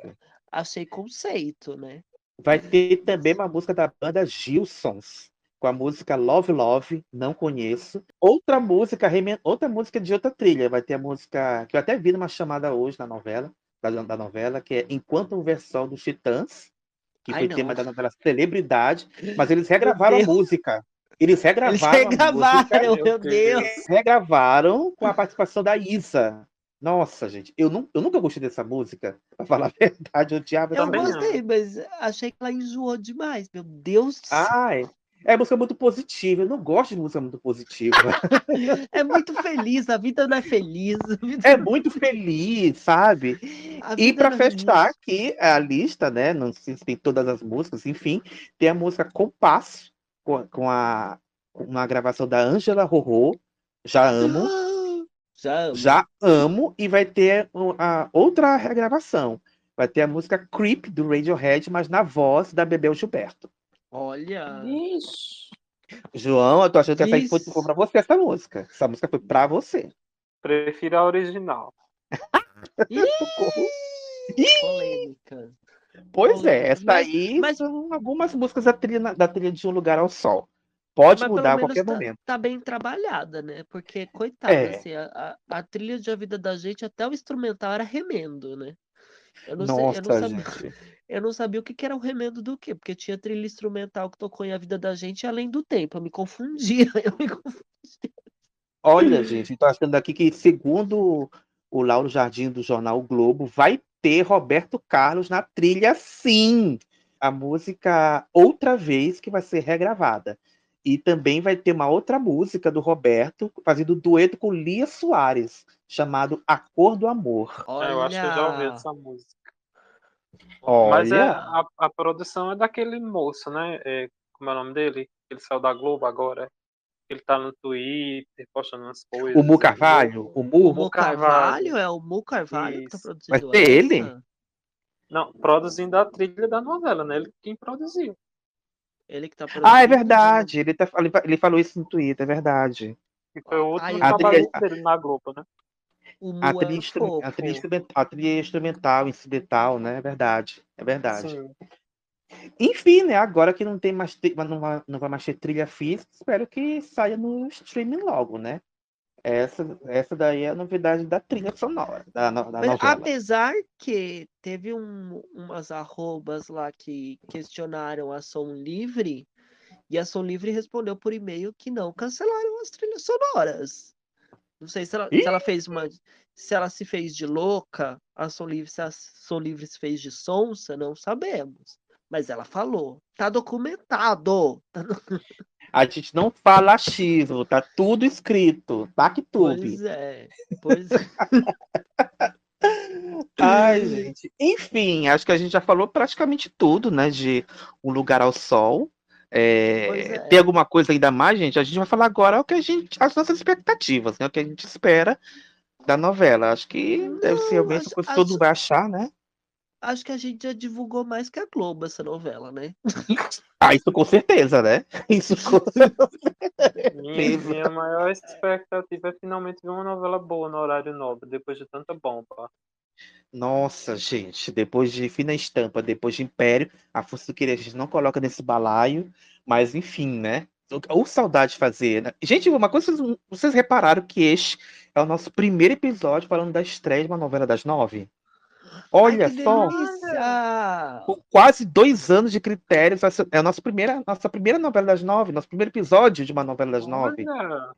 achei conceito, né? Vai ter também uma música da banda Gilsons, com a música Love Love, não conheço. Outra música, outra música de outra trilha. Vai ter a música que eu até vi numa chamada hoje na novela, da, da novela, que é Enquanto um Versão dos Titãs, que Ai, foi tema não. da novela Celebridade, mas eles regravaram a música. Eles regravaram Eles regravaram, música. meu Deus. Eles regravaram com a participação da Isa. Nossa, gente, eu, nu- eu nunca gostei dessa música, pra falar a [laughs] verdade, eu odiava Eu gostei, mas achei que ela enjoou demais. Meu Deus do céu. Ai, é música muito positiva. Eu não gosto de música muito positiva. [laughs] É muito feliz, a vida não é feliz. vida- É muito feliz, sabe? E para é fechar feliz. aqui a lista, né? Não sei se tem todas as músicas, enfim, tem a música Compasso, com, com a uma gravação da Ângela Rorô, Já Amo, [gasps] Já amo. Já Amo, e vai ter a outra regravação. Vai ter a música Creep, do Radiohead, mas na voz da Bebel Gilberto. Olha. João, eu tô achando que essa aí foi, pra você, essa música. Essa música foi pra você. Prefiro a original. Polêmica. Pois é, essa Mas- aí mas- são algumas músicas da trilha, da trilha de Um Lugar ao Sol. Pode mudar a qualquer tá, momento. tá bem trabalhada, né? Porque, coitada, É. assim, a, a, a trilha de A Vida da Gente, até o instrumental era remendo, né? Eu não sei, eu não Nossa, sabia, eu não sabia o que que era o remendo do quê, porque tinha trilha instrumental que tocou em A Vida da Gente Além do Tempo. Eu me confundia, [laughs] eu me confundia. Olha, gente, tô achando aqui que, segundo o Lauro Jardim do jornal o Globo, vai ter Roberto Carlos na trilha, sim. A música Outra Vez, que vai ser regravada. E também vai ter uma outra música do Roberto, fazendo dueto com Lia Soares, chamado A Cor do Amor. É, eu acho que eu já ouvi Olha, essa música. Mas é, Olha, a, a produção é daquele moço, né? É, como é o nome dele? Ele saiu da Globo agora. Ele tá no Twitter, postando umas coisas. o Mu Carvalho, o o Mu, Mu Carvalho é o Mu Carvalho que tá Isso. vai produzindo ser ele? essa? Não, produzindo a trilha da novela, né? Ele quem produziu. Ele que tá Ah, é verdade. Ele, tá, ele, ele falou isso no Twitter, é verdade. Que foi o último Ai, A trabalho dele na Globo, né? A, é trilha, instru- a, trilha instrumental, a trilha instrumental, incidental, né? É verdade. É verdade. Sim. Enfim, né? Agora que não tem mais não vai, não vai mais ter trilha física, espero que saia no streaming logo, né? Essa, essa daí é a novidade da trilha sonora, da, da Mas novela. apesar que teve um- umas arrobas lá que questionaram a Som Livre, e a Som Livre respondeu por e-mail que não cancelaram as trilhas sonoras. Não sei se ela, se ela fez uma. Se ela se fez de louca, a Som Livre, se a Som Livre se fez de sonsa, não sabemos. Mas ela falou. Tá documentado. Tá A gente não fala achismo, tá tudo escrito, PacTube. Pois é. Pois é. [laughs] Ai, gente. Enfim, acho que a gente já falou praticamente tudo, né? De Um Lugar ao Sol. É, é. Tem alguma coisa ainda mais, gente? A gente vai falar agora o que a gente, as nossas expectativas, né? O que a gente espera da novela. Acho que deve ser a mesma acho- coisa que todo mundo vai achar, né? Acho que a gente já divulgou mais que a Globo essa novela, né? Ah, isso com certeza, né? [laughs] Isso com [laughs] Minha, minha maior expectativa é finalmente ver uma novela boa no horário nobre, depois de tanta bomba. Nossa, gente, depois de Fina Estampa, depois de Império, a Força do Querer a gente não coloca nesse balaio, mas enfim, né? Ou saudade de fazer, né? Gente, uma coisa, vocês, vocês repararam que este é o nosso primeiro episódio falando da estreia de uma novela das nove? Olha que só, delícia! com quase dois anos de critérios, essa é a nossa primeira, nossa primeira novela das nove, nosso primeiro episódio de uma novela das nove. Olha,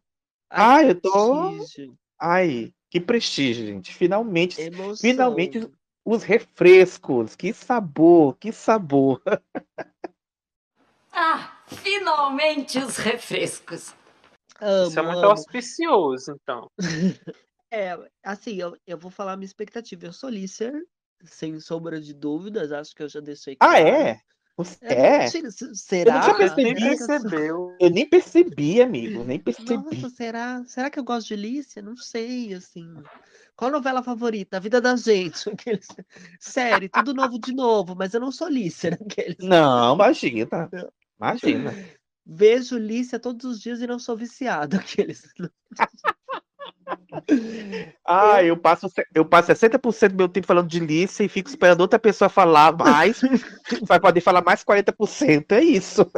Ai, eu tô. prestígio. Ai, que prestígio, gente. Finalmente, Emoção. finalmente os refrescos. Que sabor, que sabor. [laughs] Ah, finalmente os refrescos. Amo, isso é muito amo. auspicioso, então. [laughs] É, assim, eu, eu vou falar a minha expectativa. Eu sou Lícer, sem sombra de dúvidas, acho que eu já deixei Ah, claro. é? Você É, é? Eu será? não tinha Nem percebido. percebeu. Eu nem percebi, amigo. Nem percebi. Nossa, será? Será que eu gosto de Lícia? Não sei, assim. Qual novela favorita? A Vida da Gente. [laughs] Aqueles... Série, tudo novo de novo, mas eu não sou Lícia. [laughs] Aqueles... Não, imagina. Imagina. Vejo Lícia todos os dias e não sou viciado. [laughs] Aqueles... Ah, eu passo, eu passo 60% do meu tempo falando de Lícia e fico esperando outra pessoa falar mais. [laughs] vai poder falar mais 40%. É isso.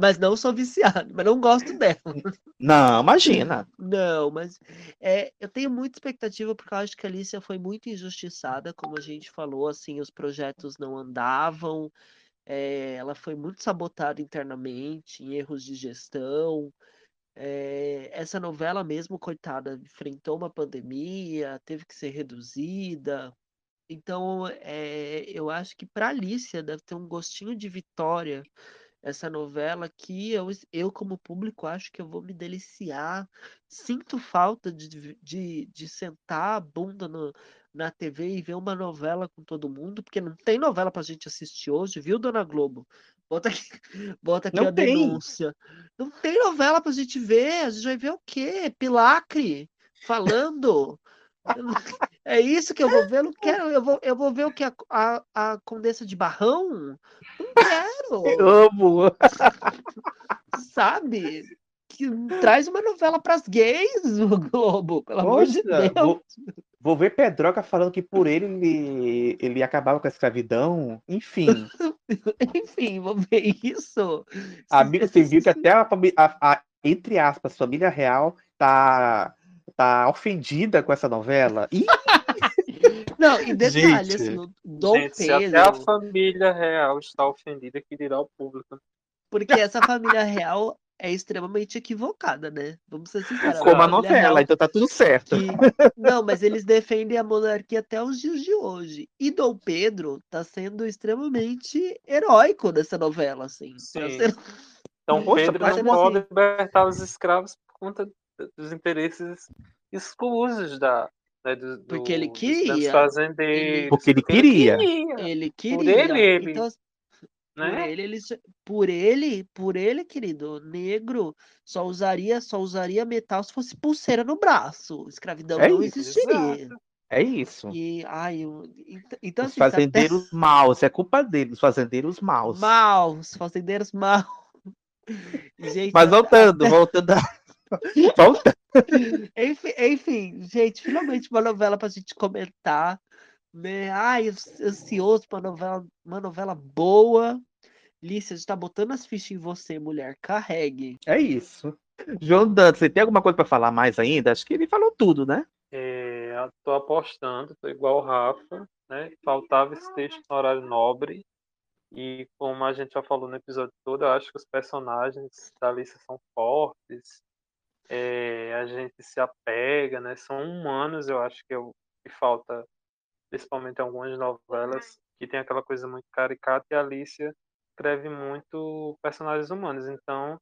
Mas não sou viciado, mas não gosto dela. Não, imagina. Não, mas é, eu tenho muita expectativa porque eu acho que a Alicia foi muito injustiçada, como a gente falou, assim, os projetos não andavam, é, ela foi muito sabotada internamente, em erros de gestão. É, essa novela mesmo, coitada, enfrentou uma pandemia, teve que ser reduzida. Então, é, eu acho que para Alicia deve ter um gostinho de vitória essa novela que eu, eu, como público, acho que eu vou me deliciar. Sinto falta de, de, de, sentar a bunda no, na TV e ver uma novela com todo mundo, porque não tem novela pra gente assistir hoje, viu, Dona Globo? Bota aqui, bota aqui Não a tem. denúncia. Não tem novela pra gente ver. A gente vai ver o quê? Pilacre falando. [laughs] É isso que eu vou ver? Eu não quero. Eu vou, eu vou ver o que? A, a, a Condessa de Barrão? Não quero. Eu amo. Sabe? Que traz uma novela pras gays, [laughs] o Globo, pelo amor de Poxa, Deus. vou, vou ver Pedroca falando que por ele, ele ele acabava com a escravidão. Enfim, [laughs] Enfim, vou ver isso. amigo, você viu que até a, a- a- entre aspas, família real tá, tá ofendida com essa novela. Ih, [laughs] Não, e detalhe, Gente. assim, o Dom Gente, se até a Pedro, família real está ofendida, que dirá o público. porque essa família real é extremamente equivocada, né? Vamos ser sinceros. como a novela, então tá tudo certo. que- Não, mas eles defendem a monarquia até os dias de hoje. E Dom Pedro tá sendo extremamente heróico nessa novela, assim. Tá Sim. sendo- Então Poxa, Pedro mas não sendo assim. pode libertar os escravos por conta dos interesses escusos da, né, do, Porque ele queria. fazendeiros. Porque ele queria. Ele Por queria. ele, ele, Então, por né? ele, ele, por ele, por ele, querido, negro só usaria, só usaria metal se fosse pulseira no braço. Escravidão É não isso. existiria. É isso. E, ai, eu- ent- então, Os assim, até fazendeiros [laughs] maus, é culpa deles, os fazendeiros maus. maus, fazendeiros maus. [laughs] Gente, Mas até- voltando, voltando. a- [laughs] Voltando. Enfim, enfim, gente, finalmente uma novela pra gente comentar. Né? Ai, ansioso pra novela, uma novela boa. Lícia, a gente tá botando as fichas em você, mulher. Carregue. É isso. João Dantas, você tem alguma coisa para falar mais ainda? Acho que ele falou tudo, né? É, tô apostando, tô igual o Rafa, né? Faltava esse texto no horário nobre. E como a gente já falou no episódio todo, eu acho que os personagens da Alice são fortes. É, a gente se apega, né? São humanos, eu acho que é o que falta, principalmente algumas novelas, que tem aquela coisa muito caricata, e a Alicia escreve muito personagens humanos. Então,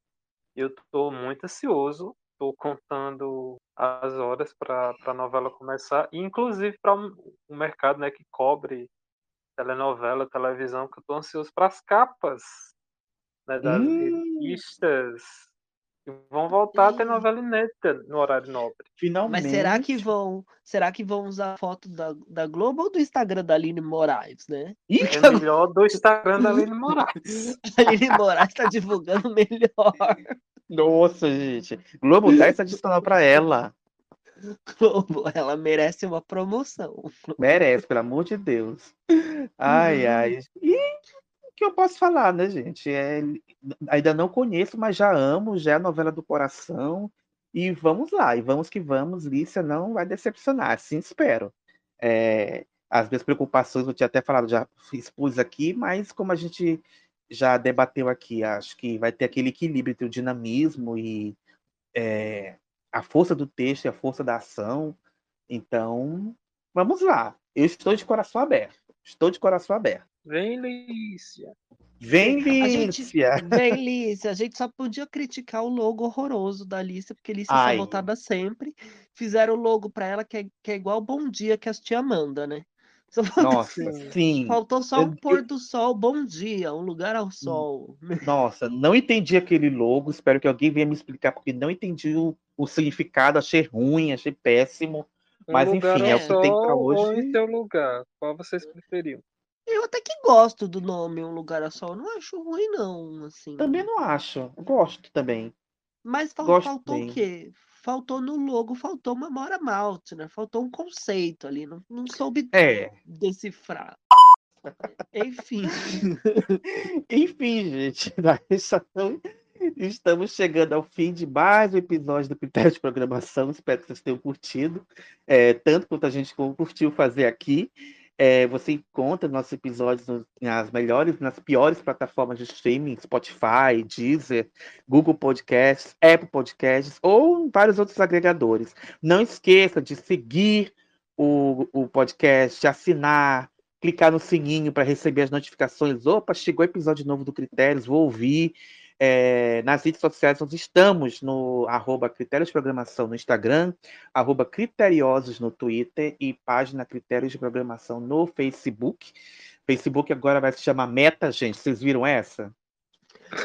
eu estou muito ansioso, estou contando as horas para a novela começar, e inclusive para o mercado né, que cobre telenovela, televisão, que eu estou ansioso para as capas né, das Hum. revistas. E vão voltar a ter novela inédita no horário nobre. Finalmente. Mas será que vão, será que vão usar a foto da, da Globo ou do Instagram da Aline Moraes, né? É melhor do Instagram da Aline Moraes. A [laughs] Aline Moraes tá divulgando melhor. Nossa, gente. Globo, dá essa adicional para ela. Globo, ela merece uma promoção. Merece, pelo amor de Deus. Ai, ai. E o que eu posso falar, né, gente? É, ainda não conheço, mas já amo, já é a novela do coração. E vamos lá, e vamos que vamos. Lícia não vai decepcionar, assim espero. É, as minhas preocupações, eu tinha até falado, já expus aqui, mas como a gente já debateu aqui, acho que vai ter aquele equilíbrio entre o dinamismo e é, a força do texto e a força da ação. Então, vamos lá. Eu estou de coração aberto. Estou de coração aberto. Vem, Lícia. Vem, A gente, Lícia. bem, Lícia, a gente só podia criticar o logo horroroso da Lícia, porque Lícia é Ai. sabotada sempre. Fizeram o logo pra ela que é, que é igual Bom Dia que a tia Amanda, né? Só faltou- Nossa, sim. Faltou só Eu- um pôr do sol, bom dia, um lugar ao sol. Nossa, não entendi aquele logo. Espero que alguém venha me explicar, porque não entendi o, o significado. Achei ruim, achei péssimo. Mas um enfim, é o que tem ou hoje. em seu lugar? Qual vocês preferiam? Eu até que gosto do nome Um Lugar ao Sol, não acho ruim não, assim. Também não acho. Gosto também. Mas fal- Gosto faltou bem. o quê? Faltou no logo, faltou uma Mora Malte, né? Faltou um conceito ali, não, não soube É. decifrar. [laughs] Enfim. Enfim, gente, [laughs] nós estamos- chegando ao fim de mais um episódio do Critério de Programação. Espero que vocês tenham curtido, é, tanto quanto a gente curtiu fazer aqui. É, você encontra nossos episódios nas melhores, nas piores plataformas de streaming, Spotify, Deezer, Google Podcasts, Apple Podcasts ou vários outros agregadores. Não esqueça de seguir o, o podcast, de assinar, clicar no sininho para receber as notificações. Opa, chegou episódio novo do Critérios, vou ouvir. É, nas redes sociais nós estamos no arroba Critérios de Programação no Instagram, arroba Criteriosos no Twitter e página Critérios de Programação no Facebook. Facebook agora vai se chamar Meta, gente. Vocês viram essa?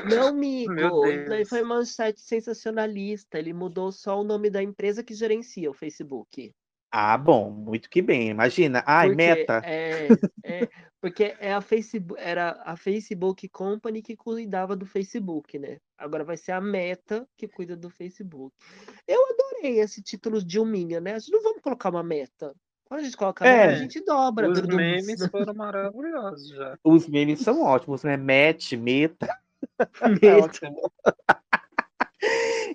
Meu [laughs] amigo, Deus. foi manchete sensacionalista. Ele mudou só o nome da empresa que gerencia o Facebook. Ah, bom, muito que bem. Imagina. Ai, Porque Meta. É, é, [laughs] porque é a Facebook, era a Facebook Company que cuidava do Facebook, né? Agora vai ser a Meta que cuida do Facebook. Eu adorei esse título de Dilminha, né? A gente não vamos colocar uma meta. Quando a gente coloca a meta, a É. gente dobra. Os memes [laughs] foram maravilhosos já. Os memes são ótimos, né? Match, Meta. [laughs] Meta. Ótimo.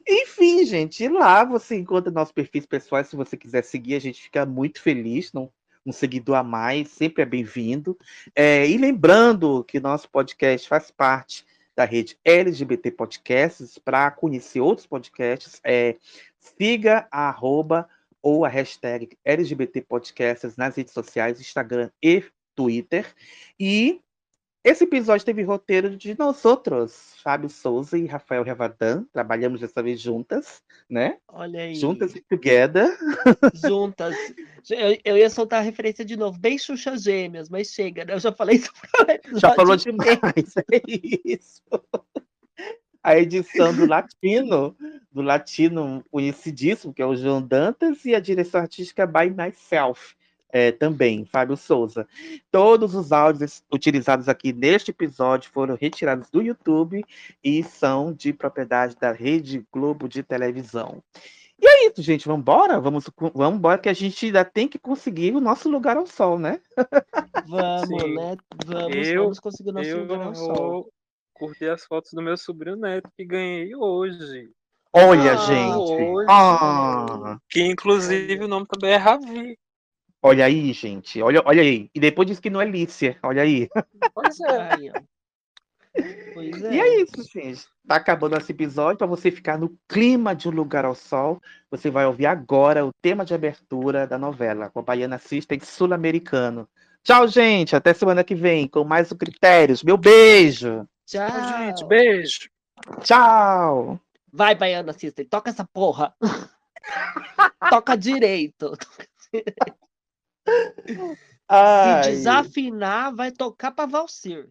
Enfim, gente, lá você encontra nossos perfis pessoais. Se você quiser seguir, a gente fica muito feliz. Não, um seguidor a mais sempre é bem-vindo. É, e lembrando que nosso podcast faz parte da rede LGBT Podcasts. Para conhecer outros podcasts, é, siga a arroba ou a hashtag LGBT Podcasts nas redes sociais, Instagram e Twitter. E esse episódio teve roteiro de nós outros, Fábio Souza e Rafael Revadan. Trabalhamos dessa vez juntas, né? Olha aí. Juntas e together. [laughs] Juntas. Eu, eu ia soltar a referência de novo, bem Xuxa Gêmeas, mas chega, né? Eu já falei isso episódio Já falou demais, [laughs] é isso. A edição do Latino, do Latino conhecidíssimo, que é o João Dantas, e a direção artística by myself, é, também, Fábio Souza. Todos os áudios utilizados aqui neste episódio foram retirados do YouTube e são de propriedade da Rede Globo de televisão. E é isso, gente. Vamos embora? Vamos, vamos embora que a gente ainda tem que conseguir o nosso lugar ao sol, né? Vamos, Sim. né? Vamos, Eu, vamos conseguir nosso eu lugar ao sol. vou curtir as fotos do meu sobrinho neto que ganhei hoje. Olha, Ah, gente. hoje. Ah, Que inclusive o nome também é Ravi. Olha aí, gente. Olha, olha aí. E depois diz que não é Lícia. Olha aí. Pois é. Pois é. E é isso, gente. Tá acabando esse episódio. Para você ficar no clima de Um Lugar ao Sol, você vai ouvir agora o tema de abertura da novela, com a Baiana System Sul-Americano. Tchau, gente. Até semana que vem com mais o Critérios. Meu beijo. Tchau. Gente, beijo. Tchau. Vai, Baiana System, toca essa porra. [laughs] toca direito. Ai. [laughs] Se desafinar, vai tocar pra Valsir.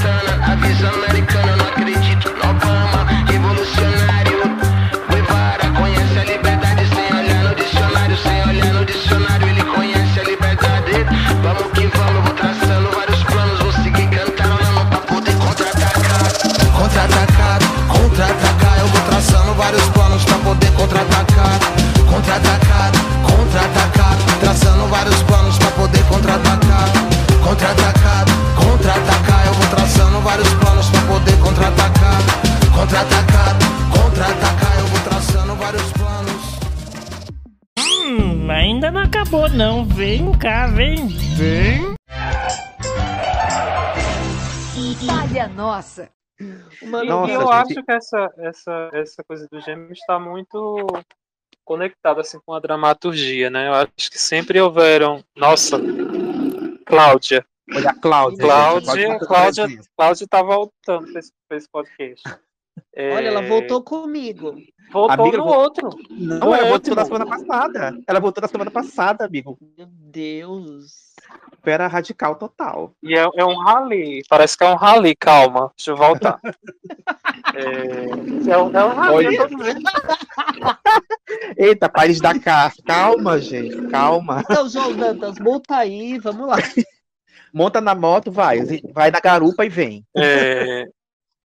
De Santana Avisa americana, não acredito. No Obama Revolucionário. Guevara conhece a liberdade Sem olhar no dicionário, sem olhar no dicionário Ele conhece a liberdade. Vamos que vamos, vou traçando vários planos Vou seguir cantarolando pra poder contra-atacar. Contra-atacar, contra-atacar Eu vou traçando vários planos pra poder contra-atacar. Contra-atacar, contra-atacar Traçando vários planos pra poder Contra-atacar, contra-atacar Contra-atacar, contra-atacar Eu vou traçando vários planos Hum, ainda não acabou não. Vem cá, vem, vem. Falha nossa. Mano, Nossa, eu gente. acho que essa, essa, essa coisa do gêmeo está muito conectada assim, com a dramaturgia, né? Eu acho que sempre houveram. Nossa, Cláudia. Olha a Cláudia. Cláudia, Cláudia. Cláudia tá voltando pra esse, pra esse podcast. Olha, ela É, voltou comigo. Voltou Amiga, no outro. Não, no ela voltou último. na semana passada. Ela voltou na semana passada, amigo. Meu Deus. Pera radical total. E é, é um rally. Parece que é um rally, calma. Deixa eu voltar. [laughs] é, é um, é um rally. [laughs] Eita, Paris Dakar. Calma, gente. Calma. Então, João Dantas, multa aí, vamos lá. [laughs] Monta na moto, vai. Vai na garupa e vem. É,